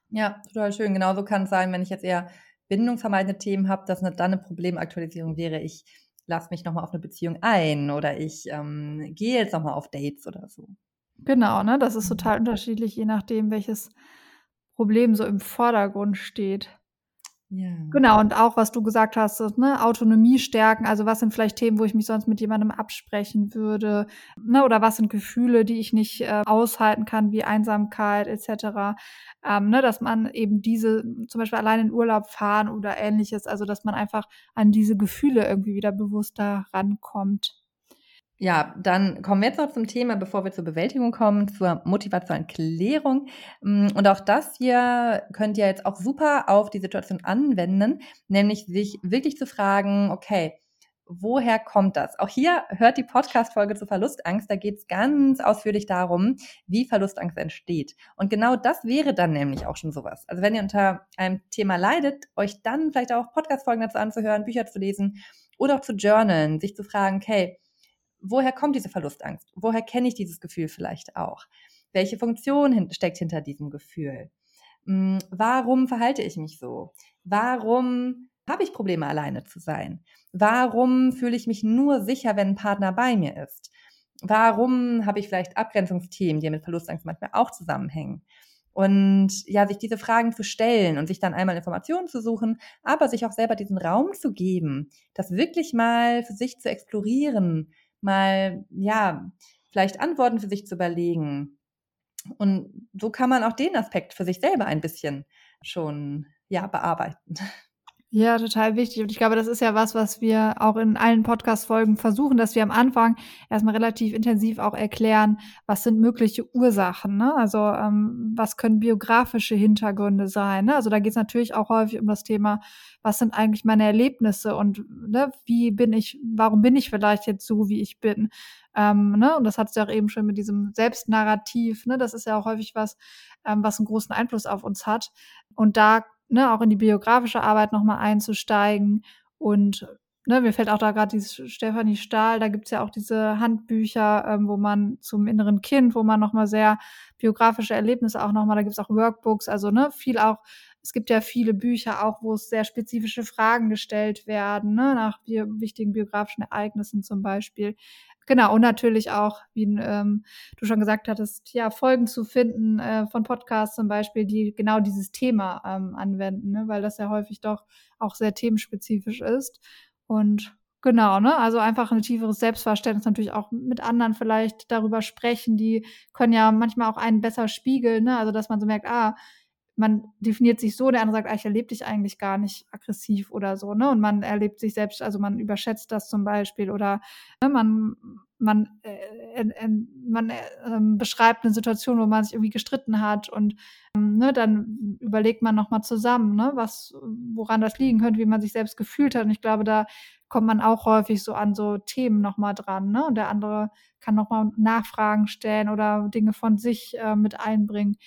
Ja, total schön. Genauso kann es sein, wenn ich jetzt eher bindungsvermeidende Themen habe, dass eine, dann eine Problemaktualisierung wäre, ich lasse mich nochmal auf eine Beziehung ein oder ich ähm, gehe jetzt nochmal auf Dates oder so. Genau, ne? Das ist total unterschiedlich, je nachdem, welches Problem so im Vordergrund steht. Ja. Genau, und auch was du gesagt hast, ne, Autonomie stärken, also was sind vielleicht Themen, wo ich mich sonst mit jemandem absprechen würde, ne, oder was sind Gefühle, die ich nicht äh, aushalten kann, wie Einsamkeit etc. Ähm, ne, dass man eben diese, zum Beispiel allein in Urlaub fahren oder ähnliches, also dass man einfach an diese Gefühle irgendwie wieder bewusster rankommt. Ja, dann kommen wir jetzt noch zum Thema, bevor wir zur Bewältigung kommen, zur motivationellen Klärung. Mm, und auch das hier könnt ihr jetzt auch super auf die Situation anwenden, nämlich sich wirklich zu fragen, okay, woher kommt das? Auch hier hört die Podcast-Folge zur Verlustangst. Da geht es ganz ausführlich darum, wie Verlustangst entsteht. Und genau das wäre dann nämlich auch schon sowas. Also wenn ihr unter einem Thema leidet, euch dann vielleicht auch Podcast-Folgen dazu anzuhören, Bücher zu lesen oder auch zu journalen, sich zu fragen, okay, woher kommt diese Verlustangst? Woher kenne ich dieses Gefühl vielleicht auch? Welche Funktion steckt hinter diesem Gefühl? Hm, warum verhalte ich mich so? Warum habe ich Probleme, alleine zu sein? Warum fühle ich mich nur sicher, wenn ein Partner bei mir ist? Warum habe ich vielleicht Abgrenzungsthemen, die mit Verlustangst manchmal auch zusammenhängen? Und ja, sich diese Fragen zu stellen und sich dann einmal Informationen zu suchen, aber sich auch selber diesen Raum zu geben, das wirklich mal für sich zu explorieren, mal, ja, vielleicht Antworten für sich zu überlegen. Und so kann man auch den Aspekt für sich selber ein bisschen schon, ja, bearbeiten. Ja, total wichtig. Und ich glaube, das ist ja was, was wir auch in allen Podcast-Folgen versuchen, dass wir am Anfang erstmal relativ intensiv auch erklären, was sind mögliche Ursachen. Ne? Also ähm, was können biografische Hintergründe sein. Ne? Also da geht es natürlich auch häufig um das Thema, was sind eigentlich meine Erlebnisse und ne, wie bin ich, warum bin ich vielleicht jetzt so, wie ich bin. Ähm, ne? Und das hat es ja auch eben schon mit diesem Selbstnarrativ. Ne? Das ist ja auch häufig was, ähm, was einen großen Einfluss auf uns hat. Und da ne, auch in die biografische Arbeit nochmal einzusteigen. Und ne, mir fällt auch da gerade dieses Stefanie Stahl, da gibt's ja auch diese Handbücher, ähm, wo man zum inneren Kind, wo man nochmal sehr biografische Erlebnisse auch nochmal, da gibt's auch Workbooks, also ne, viel auch, es gibt ja viele Bücher auch, wo es sehr spezifische Fragen gestellt werden, ne, nach bi wichtigen biografischen Ereignissen zum Beispiel. Genau, und natürlich auch, wie ähm, du schon gesagt hattest, ja, Folgen zu finden äh, von Podcasts zum Beispiel, die genau dieses Thema ähm, anwenden, ne? weil das ja häufig doch auch sehr themenspezifisch ist. Und genau, ne, also einfach ein tieferes Selbstverständnis natürlich auch mit anderen vielleicht darüber sprechen, die können ja manchmal auch einen besser spiegeln, ne? Also dass man so merkt, ah, man definiert sich so, der andere sagt, ah, ich erlebe dich eigentlich gar nicht aggressiv oder so, ne? Und man erlebt sich selbst, also man überschätzt das zum Beispiel oder ne, man man äh, äh, man äh, beschreibt eine Situation, wo man sich irgendwie gestritten hat und ähm, ne, dann überlegt man noch mal zusammen, ne, was woran das liegen könnte, wie man sich selbst gefühlt hat. Und ich glaube, da kommt man auch häufig so an so Themen noch mal dran, ne? Und der andere kann noch mal Nachfragen stellen oder Dinge von sich äh, mit einbringen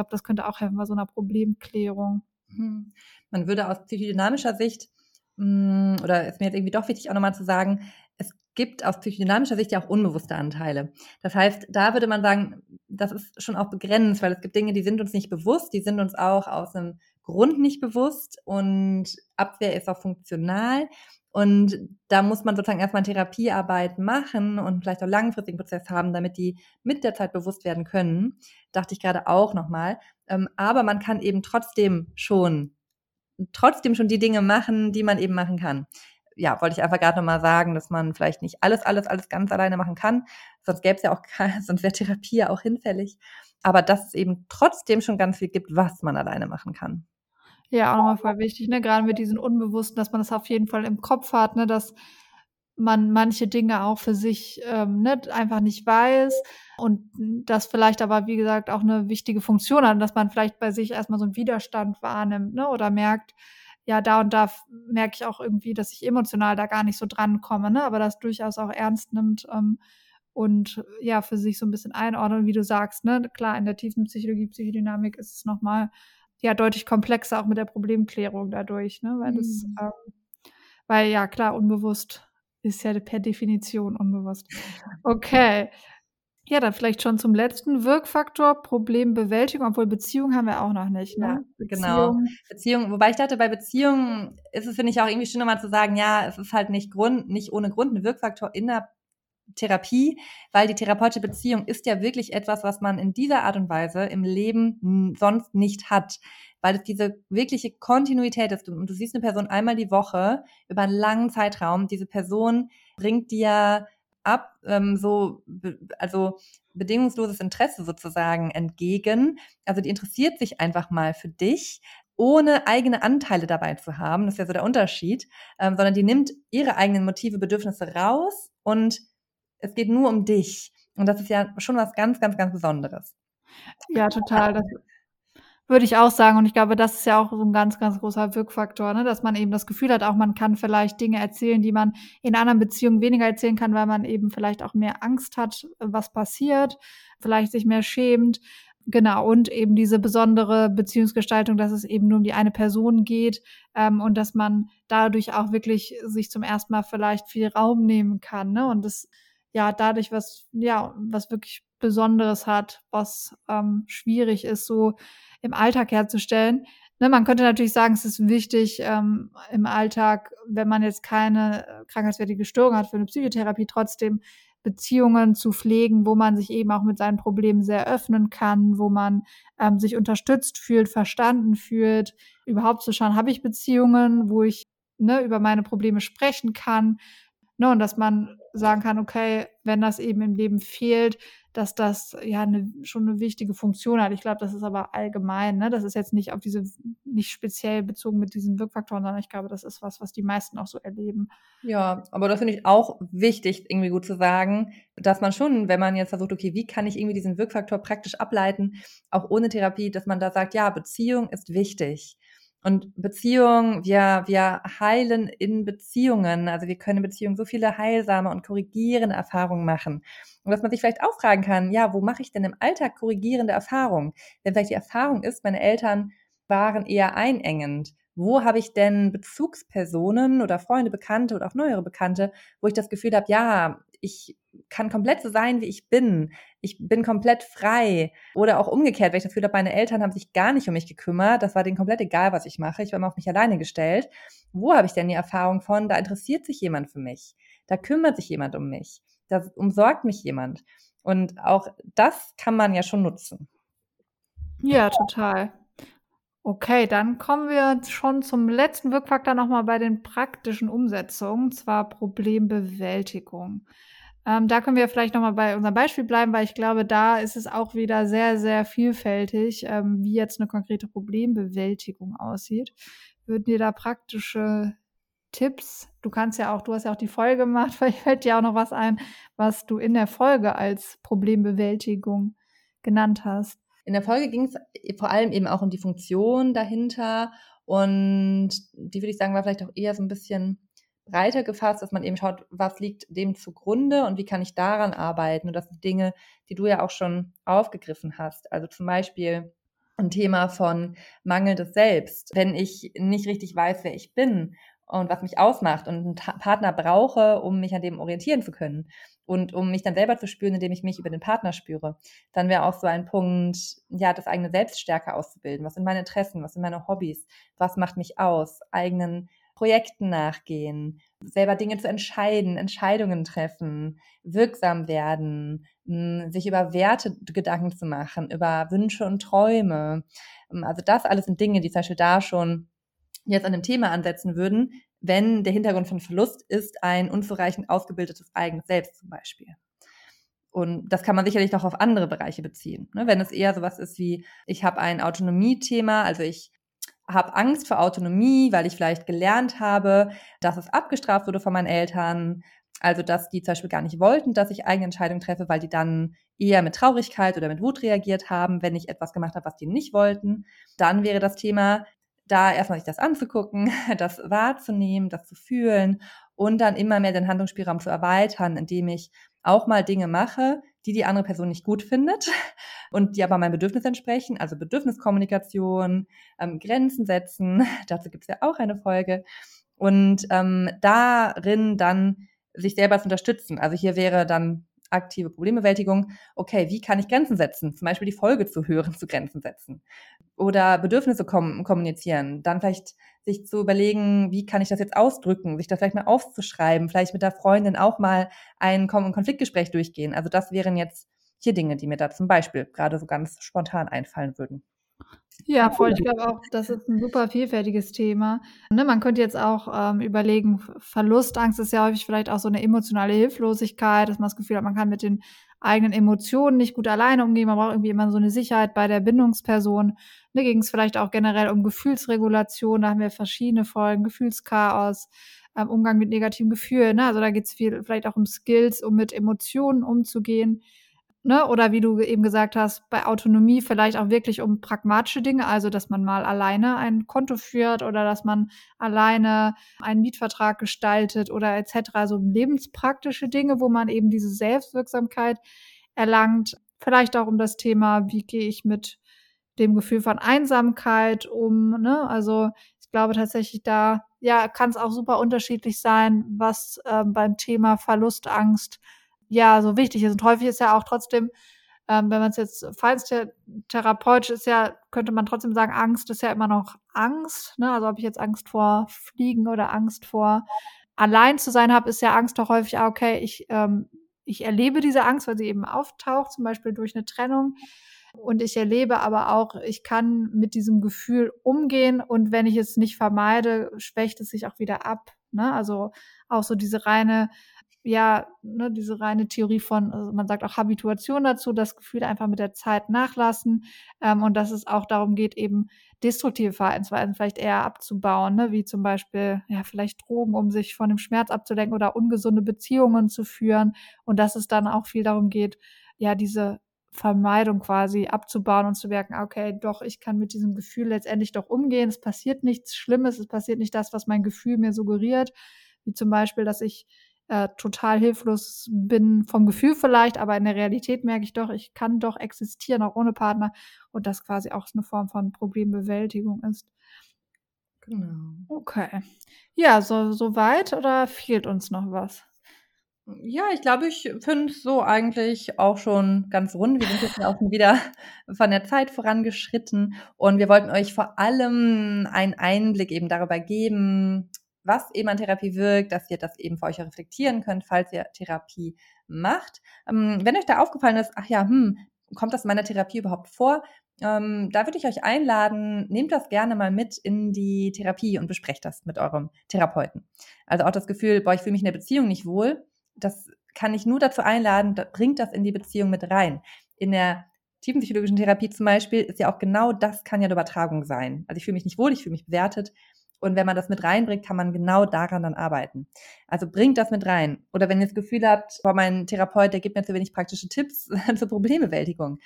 glaube, das könnte auch helfen bei so einer Problemklärung. Hm. Man würde aus psychodynamischer Sicht, hm, oder ist mir jetzt irgendwie doch wichtig auch nochmal zu sagen, es gibt aus psychodynamischer Sicht ja auch unbewusste Anteile. Das heißt, da würde man sagen, das ist schon auch begrenzt, weil es gibt Dinge, die sind uns nicht bewusst, die sind uns auch aus einem Grund nicht bewusst und Abwehr ist auch funktional. Und da muss man sozusagen erstmal Therapiearbeit machen und vielleicht auch langfristigen Prozess haben, damit die mit der Zeit bewusst werden können. Dachte ich gerade auch nochmal. Ähm, aber man kann eben trotzdem schon, trotzdem schon die Dinge machen, die man eben machen kann. Ja, wollte ich einfach gerade nochmal sagen, dass man vielleicht nicht alles, alles, alles ganz alleine machen kann. Sonst gäbe es ja auch, sonst wäre Therapie ja auch hinfällig. Aber dass es eben trotzdem schon ganz viel gibt, was man alleine machen kann. Ja, auch nochmal voll wichtig, ne? Gerade mit diesen Unbewussten, dass man das auf jeden Fall im Kopf hat, ne? Dass man manche Dinge auch für sich ähm, ne, einfach nicht weiß und das vielleicht aber, wie gesagt, auch eine wichtige Funktion hat, dass man vielleicht bei sich erstmal so einen Widerstand wahrnimmt, ne? Oder merkt, ja, da und da merke ich auch irgendwie, dass ich emotional da gar nicht so dran komme, ne? Aber das durchaus auch ernst nimmt ähm, und ja, für sich so ein bisschen einordnen, wie du sagst, ne? Klar, in der tiefen Psychologie, Psychodynamik ist es nochmal ja deutlich komplexer auch mit der Problemklärung dadurch, ne? Weil das, mhm. ähm, weil ja klar, unbewusst ist ja per Definition unbewusst. Okay. Ja, dann vielleicht schon zum letzten Wirkfaktor, Problembewältigung, obwohl Beziehung haben wir auch noch nicht, ne? Ja, genau. Beziehung, wobei ich dachte, bei Beziehungen ist es, finde ich, auch irgendwie schön, nochmal zu sagen, ja, es ist halt nicht Grund, nicht ohne Grund ein Wirkfaktor in der Therapie, weil die therapeutische Beziehung ist ja wirklich etwas, was man in dieser Art und Weise im Leben sonst nicht hat, weil es diese wirkliche Kontinuität ist. Und du siehst eine Person einmal die Woche über einen langen Zeitraum. Diese Person bringt dir ab, ähm, so, also bedingungsloses Interesse sozusagen entgegen. Also die interessiert sich einfach mal für dich ohne eigene Anteile dabei zu haben, das ist ja so der Unterschied, ähm, sondern die nimmt ihre eigenen Motive, Bedürfnisse raus und es geht nur um dich. Und das ist ja schon was ganz, ganz, ganz Besonderes. Ja, total. Das würde ich auch sagen. Und ich glaube, das ist ja auch so ein ganz, ganz großer Wirkfaktor, ne? dass man eben das Gefühl hat, auch man kann vielleicht Dinge erzählen, die man in anderen Beziehungen weniger erzählen kann, weil man eben vielleicht auch mehr Angst hat, was passiert, vielleicht sich mehr schämt. Genau, und eben diese besondere Beziehungsgestaltung, dass es eben nur um die eine Person geht ähm, und dass man dadurch auch wirklich sich zum ersten Mal vielleicht viel Raum nehmen kann. Ne? Und das ja dadurch was, ja, was wirklich Besonderes hat, was ähm, schwierig ist, so im Alltag herzustellen. Ne, man könnte natürlich sagen, es ist wichtig ähm, im Alltag, wenn man jetzt keine äh, krankheitswertige Störung hat für eine Psychotherapie, trotzdem Beziehungen zu pflegen, wo man sich eben auch mit seinen Problemen sehr öffnen kann, wo man ähm, sich unterstützt fühlt, verstanden fühlt, überhaupt zu schauen, habe ich Beziehungen, wo ich ne, über meine Probleme sprechen kann. Ne, und dass man sagen kann, okay, wenn das eben im Leben fehlt, dass das ja eine, schon eine wichtige Funktion hat. Ich glaube, das ist aber allgemein. Ne? Das ist jetzt nicht auf diese, nicht speziell bezogen mit diesen Wirkfaktoren, sondern ich glaube, das ist was, was die meisten auch so erleben. Ja, aber das finde ich auch wichtig, irgendwie gut zu sagen, dass man schon, wenn man jetzt versucht, okay, wie kann ich irgendwie diesen Wirkfaktor praktisch ableiten, auch ohne Therapie, dass man da sagt, ja, Beziehung ist wichtig. Und Beziehung, wir, wir heilen in Beziehungen. Also wir können in Beziehungen so viele heilsame und korrigierende Erfahrungen machen. Und dass man sich vielleicht auch fragen kann, ja, wo mache ich denn im Alltag korrigierende Erfahrungen? Wenn vielleicht die Erfahrung ist, meine Eltern waren eher einengend. Wo habe ich denn Bezugspersonen oder Freunde, Bekannte oder auch neuere Bekannte, wo ich das Gefühl habe, ja, ich kann komplett so sein, wie ich bin. Ich bin komplett frei. Oder auch umgekehrt, wenn ich das Gefühl habe, meine Eltern haben sich gar nicht um mich gekümmert. Das war denen komplett egal, was ich mache. Ich war immer auf mich alleine gestellt. Wo habe ich denn die Erfahrung von? Da interessiert sich jemand für mich. Da kümmert sich jemand um mich. Da umsorgt mich jemand. Und auch das kann man ja schon nutzen. Ja, total. Okay, dann kommen wir schon zum letzten Wirkfaktor nochmal bei den praktischen Umsetzungen, zwar Problembewältigung. Ähm, da können wir vielleicht nochmal bei unserem Beispiel bleiben, weil ich glaube, da ist es auch wieder sehr, sehr vielfältig, ähm, wie jetzt eine konkrete Problembewältigung aussieht. Würden dir da praktische Tipps, du kannst ja auch, du hast ja auch die Folge gemacht, vielleicht fällt dir auch noch was ein, was du in der Folge als Problembewältigung genannt hast. In der Folge ging es vor allem eben auch um die Funktion dahinter und die würde ich sagen, war vielleicht auch eher so ein bisschen breiter gefasst, dass man eben schaut, was liegt dem zugrunde und wie kann ich daran arbeiten. Und das sind Dinge, die du ja auch schon aufgegriffen hast. Also zum Beispiel ein Thema von mangelndes Selbst. Wenn ich nicht richtig weiß, wer ich bin und was mich ausmacht und einen Partner brauche, um mich an dem orientieren zu können und um mich dann selber zu spüren, indem ich mich über den Partner spüre, dann wäre auch so ein Punkt, ja, das eigene Selbststärke auszubilden. Was sind meine Interessen? Was sind meine Hobbys? Was macht mich aus? Eigenen Projekten nachgehen, selber Dinge zu entscheiden, Entscheidungen treffen, wirksam werden, hm, sich über Werte Gedanken zu machen, über Wünsche und Träume. Also das alles sind Dinge, die zum Beispiel da schon jetzt an dem Thema ansetzen würden, wenn der Hintergrund von Verlust ist ein unzureichend ausgebildetes eigenes Selbst zum Beispiel. Und das kann man sicherlich noch auf andere Bereiche beziehen. Ne? Wenn es eher sowas ist wie, ich habe ein Autonomiethema, also ich habe Angst vor Autonomie, weil ich vielleicht gelernt habe, dass es abgestraft wurde von meinen Eltern. Also, dass die zum Beispiel gar nicht wollten, dass ich eigene Entscheidungen treffe, weil die dann eher mit Traurigkeit oder mit Wut reagiert haben, wenn ich etwas gemacht habe, was die nicht wollten. Dann wäre das Thema, da erstmal sich das anzugucken, das wahrzunehmen, das zu fühlen und dann immer mehr den Handlungsspielraum zu erweitern, indem ich auch mal Dinge mache, die die andere Person nicht gut findet und die aber meinem Bedürfnis entsprechen, also Bedürfniskommunikation, ähm, Grenzen setzen, dazu gibt es ja auch eine Folge und ähm, darin dann sich selber zu unterstützen. Also hier wäre dann aktive Problembewältigung, okay, wie kann ich Grenzen setzen? Zum Beispiel die Folge zu hören, zu Grenzen setzen. Oder Bedürfnisse kom kommunizieren. Dann vielleicht sich zu überlegen, wie kann ich das jetzt ausdrücken, sich das vielleicht mal aufzuschreiben, vielleicht mit der Freundin auch mal ein Konfliktgespräch durchgehen. Also das wären jetzt hier Dinge, die mir da zum Beispiel gerade so ganz spontan einfallen würden. Ja, voll. Ich glaube auch, das ist ein super vielfältiges Thema. Ne, man könnte jetzt auch ähm, überlegen, Verlustangst ist ja häufig vielleicht auch so eine emotionale Hilflosigkeit, dass man das Gefühl hat, man kann mit den eigenen Emotionen nicht gut alleine umgehen. Man braucht irgendwie immer so eine Sicherheit bei der Bindungsperson. Ne, ging es vielleicht auch generell um Gefühlsregulation. Da haben wir verschiedene Folgen, Gefühlschaos, ähm, Umgang mit negativen Gefühlen. Ne? Also da geht es viel vielleicht auch um Skills, um mit Emotionen umzugehen ne, oder wie du eben gesagt hast, bei Autonomie vielleicht auch wirklich um pragmatische Dinge, also dass man mal alleine ein Konto führt oder dass man alleine einen Mietvertrag gestaltet oder etc. Also lebenspraktische Dinge, wo man eben diese Selbstwirksamkeit erlangt. Vielleicht auch um das Thema, wie gehe ich mit dem Gefühl von Einsamkeit um, ne? Also ich glaube tatsächlich da, ja, kann es auch super unterschiedlich sein, was äh, beim Thema Verlustangst ja so wichtig ist. Und häufig ist ja auch trotzdem, ähm, wenn man es jetzt therapeutisch ist ja, könnte man trotzdem sagen, Angst ist ja immer noch Angst. Ne? Also ob ich jetzt Angst vor Fliegen oder Angst vor allein zu sein habe, ist ja Angst doch häufig, ah, okay, ich, ähm, ich erlebe diese Angst, weil sie eben auftaucht, zum Beispiel durch eine Trennung. Und ich erlebe aber auch, ich kann mit diesem Gefühl umgehen und wenn ich es nicht vermeide, schwächt es sich auch wieder ab. Ne? Also auch so diese reine, ja, ne, diese reine Theorie von, also man sagt auch Habituation dazu, das Gefühl einfach mit der Zeit nachlassen ähm, und dass es auch darum geht, eben destruktive Verhaltensweisen vielleicht eher abzubauen, ne? wie zum Beispiel ja vielleicht Drogen, um sich von dem Schmerz abzulenken oder ungesunde Beziehungen zu führen und dass es dann auch viel darum geht, ja diese Vermeidung quasi abzubauen und zu merken, okay, doch, ich kann mit diesem Gefühl letztendlich doch umgehen. Es passiert nichts Schlimmes, es passiert nicht das, was mein Gefühl mir suggeriert, wie zum Beispiel, dass ich äh, total hilflos bin vom Gefühl vielleicht, aber in der Realität merke ich doch, ich kann doch existieren, auch ohne Partner und das quasi auch eine Form von Problembewältigung ist. Genau. Okay. Ja, so, so weit oder fehlt uns noch was? Ja, ich glaube, ich finde es so eigentlich auch schon ganz rund. Wir sind jetzt auch wieder von der Zeit vorangeschritten und wir wollten euch vor allem einen Einblick eben darüber geben, was eben an Therapie wirkt, dass ihr das eben für euch reflektieren könnt, falls ihr Therapie macht. Ähm, wenn euch da aufgefallen ist, ach ja, hm, kommt das in meiner Therapie überhaupt vor? Ähm, da würde ich euch einladen, nehmt das gerne mal mit in die Therapie und besprecht das mit eurem Therapeuten. Also auch das Gefühl, boah, ich fühle mich in der Beziehung nicht wohl das kann ich nur dazu einladen, bringt das in die Beziehung mit rein. In der tiefenpsychologischen Therapie zum Beispiel ist ja auch genau das kann ja eine Übertragung sein. Also ich fühle mich nicht wohl, ich fühle mich bewertet. Und wenn man das mit reinbringt, kann man genau daran dann arbeiten. Also bringt das mit rein. Oder wenn ihr das Gefühl habt, boah, mein Therapeut, der gibt mir zu wenig praktische Tipps zur Problembewältigung,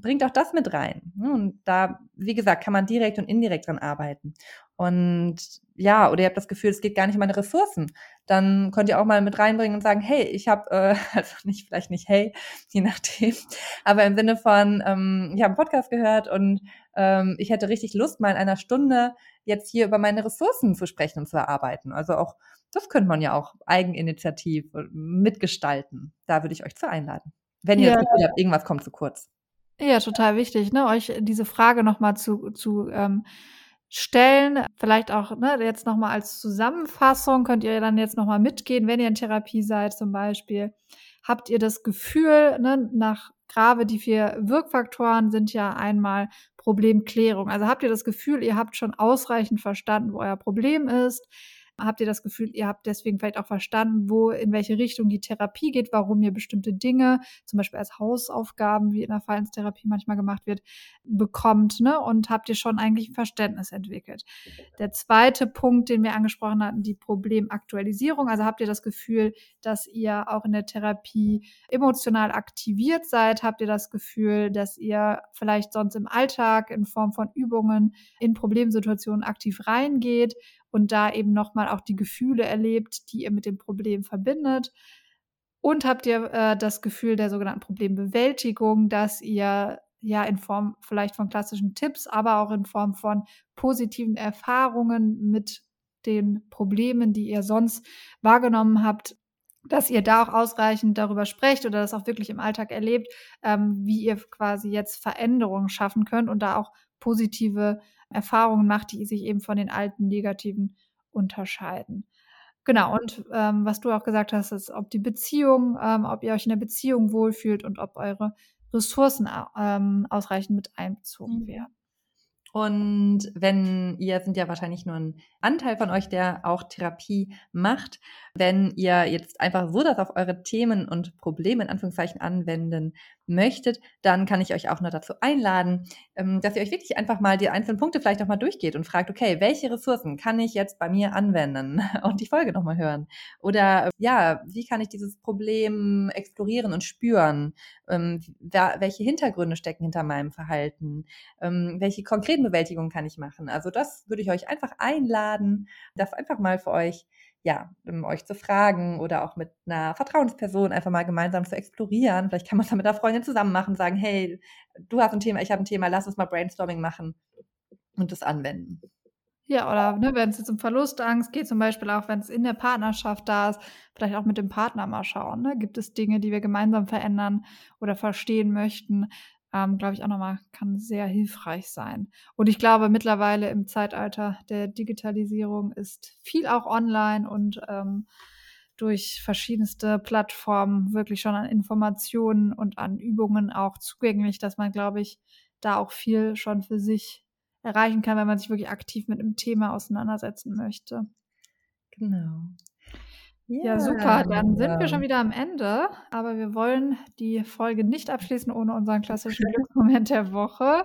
bringt auch das mit rein. Und da, wie gesagt, kann man direkt und indirekt dran arbeiten. Und ja, oder ihr habt das Gefühl, es geht gar nicht um meine Ressourcen, dann könnt ihr auch mal mit reinbringen und sagen, hey, ich habe, äh, also nicht, vielleicht nicht hey, je nachdem, aber im Sinne von, ähm, ich habe einen Podcast gehört und ähm, ich hätte richtig Lust, mal in einer Stunde jetzt hier über meine Ressourcen zu sprechen und zu erarbeiten. Also auch, das könnte man ja auch eigeninitiativ mitgestalten. Da würde ich euch zu einladen. Wenn ihr ja. das Gefühl habt, irgendwas kommt zu kurz. Ja, total wichtig, ne, euch diese Frage nochmal zu, zu ähm, stellen. Vielleicht auch ne, jetzt nochmal als Zusammenfassung könnt ihr dann jetzt nochmal mitgehen, wenn ihr in Therapie seid zum Beispiel. Habt ihr das Gefühl, ne, nach Grave, die vier Wirkfaktoren sind ja einmal Problemklärung. Also habt ihr das Gefühl, ihr habt schon ausreichend verstanden, wo euer Problem ist? Habt ihr das Gefühl, ihr habt deswegen vielleicht auch verstanden, wo, in welche Richtung die Therapie geht, warum ihr bestimmte Dinge, zum Beispiel als Hausaufgaben, wie in der Verhaltenstherapie manchmal gemacht wird, bekommt, ne? Und habt ihr schon eigentlich ein Verständnis entwickelt. Der zweite Punkt, den wir angesprochen hatten, die Problemaktualisierung. Also habt ihr das Gefühl, dass ihr auch in der Therapie emotional aktiviert seid? Habt ihr das Gefühl, dass ihr vielleicht sonst im Alltag in Form von Übungen in Problemsituationen aktiv reingeht? Und da eben nochmal auch die Gefühle erlebt, die ihr mit dem Problem verbindet. Und habt ihr äh, das Gefühl der sogenannten Problembewältigung, dass ihr ja in Form vielleicht von klassischen Tipps, aber auch in Form von positiven Erfahrungen mit den Problemen, die ihr sonst wahrgenommen habt, dass ihr da auch ausreichend darüber sprecht oder das auch wirklich im Alltag erlebt, ähm, wie ihr quasi jetzt Veränderungen schaffen könnt und da auch positive Erfahrungen macht, die sich eben von den alten negativen unterscheiden. Genau, und ähm, was du auch gesagt hast, ist, ob die Beziehung, ähm, ob ihr euch in der Beziehung wohlfühlt und ob eure Ressourcen ähm, ausreichend mit einbezogen mhm. werden. Und wenn ihr sind ja wahrscheinlich nur ein Anteil von euch, der auch Therapie macht, wenn ihr jetzt einfach so das auf eure Themen und Probleme in Anführungszeichen anwenden möchtet, dann kann ich euch auch nur dazu einladen, ähm, dass ihr euch wirklich einfach mal die einzelnen Punkte vielleicht auch mal durchgeht und fragt, okay, welche Ressourcen kann ich jetzt bei mir anwenden und die Folge nochmal hören? Oder ja, wie kann ich dieses Problem explorieren und spüren? Ähm, welche Hintergründe stecken hinter meinem Verhalten? Ähm, welche konkreten Bewältigungen kann ich machen? Also das würde ich euch einfach einladen, das einfach mal für euch ja, um euch zu fragen oder auch mit einer Vertrauensperson einfach mal gemeinsam zu explorieren. Vielleicht kann man es dann mit der Freundin zusammen machen, sagen, hey, du hast ein Thema, ich habe ein Thema, lass uns mal Brainstorming machen und das anwenden. Ja, oder ne, wenn es jetzt um Verlustangst geht, zum Beispiel auch, wenn es in der Partnerschaft da ist, vielleicht auch mit dem Partner mal schauen. Ne? Gibt es Dinge, die wir gemeinsam verändern oder verstehen möchten? Ähm, glaube ich auch nochmal, kann sehr hilfreich sein. Und ich glaube, mittlerweile im Zeitalter der Digitalisierung ist viel auch online und ähm, durch verschiedenste Plattformen wirklich schon an Informationen und an Übungen auch zugänglich, dass man, glaube ich, da auch viel schon für sich erreichen kann, wenn man sich wirklich aktiv mit einem Thema auseinandersetzen möchte. Genau. Ja, super. Dann sind wir schon wieder am Ende, aber wir wollen die Folge nicht abschließen ohne unseren klassischen Glücksmoment der Woche.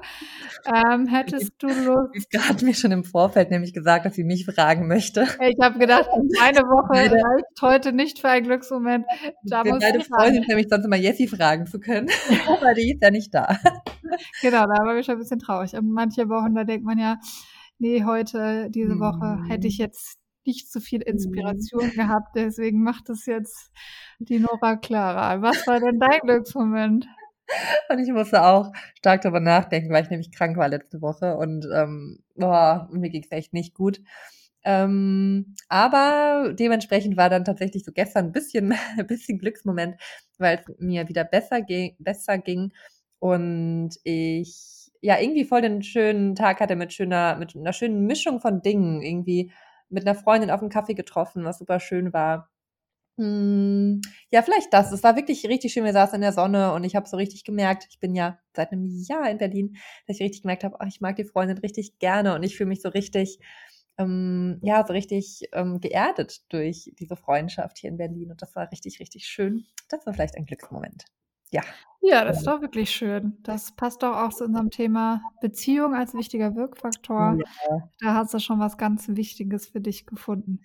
Ähm, hättest du Lust? Sie hat mir schon im Vorfeld nämlich gesagt, dass sie mich fragen möchte. Ich habe gedacht, meine Woche reicht heute nicht für einen Glücksmoment. Da wir beide freuen uns nämlich sonst immer Jessie fragen zu können, aber die ist ja nicht da. Genau, da war ich schon ein bisschen traurig. Und manche Wochen, da denkt man ja, nee, heute, diese Woche hätte ich hm. jetzt nicht so viel mhm. Inspiration mhm. gehabt, deswegen macht es jetzt die Nora Clara. Was war denn dein Glücksmoment? Und ich musste auch stark darüber nachdenken, weil ich nämlich krank war letzte Woche und ähm, boah, mir ging es echt nicht gut. Ähm, aber dementsprechend war dann tatsächlich so gestern ein bisschen, ein bisschen Glücksmoment, weil es mir wieder besser, ging, besser ging und ich ja irgendwie voll den schönen Tag hatte mit schöner, mit einer schönen Mischung von Dingen. Irgendwie mit einer Freundin auf einen Kaffee getroffen, was super schön war. Hm, ja, vielleicht das. Es war wirklich richtig schön. Wir saßen in der Sonne und ich habe so richtig gemerkt, ich bin ja seit einem Jahr in Berlin, dass ich richtig gemerkt habe, oh, ich mag die Freundin richtig gerne und ich fühle mich so richtig, ähm, ja, so richtig ähm, geerdet durch diese Freundschaft hier in Berlin. Und das war richtig, richtig schön. Das war vielleicht ein Glücksmoment ja. Ja, das ist also doch wirklich schön. Das passt doch auch zu unserem Thema Beziehung als wichtiger Wirkfaktor. Ja. Da hast du schon was ganz Wichtiges für dich gefunden.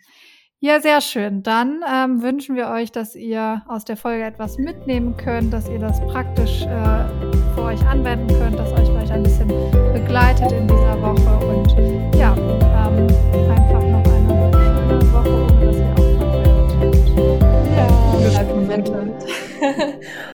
Ja, sehr schön. Dann ähm, wünschen wir euch, dass ihr aus der Folge etwas mitnehmen könnt, dass ihr das praktisch äh, für euch anwenden könnt, dass euch vielleicht ein bisschen begleitet in dieser Woche. Und ja, ähm, einfach noch eine schöne Woche, ohne dass ihr auch verbrennt. Ja, bleibt momentan.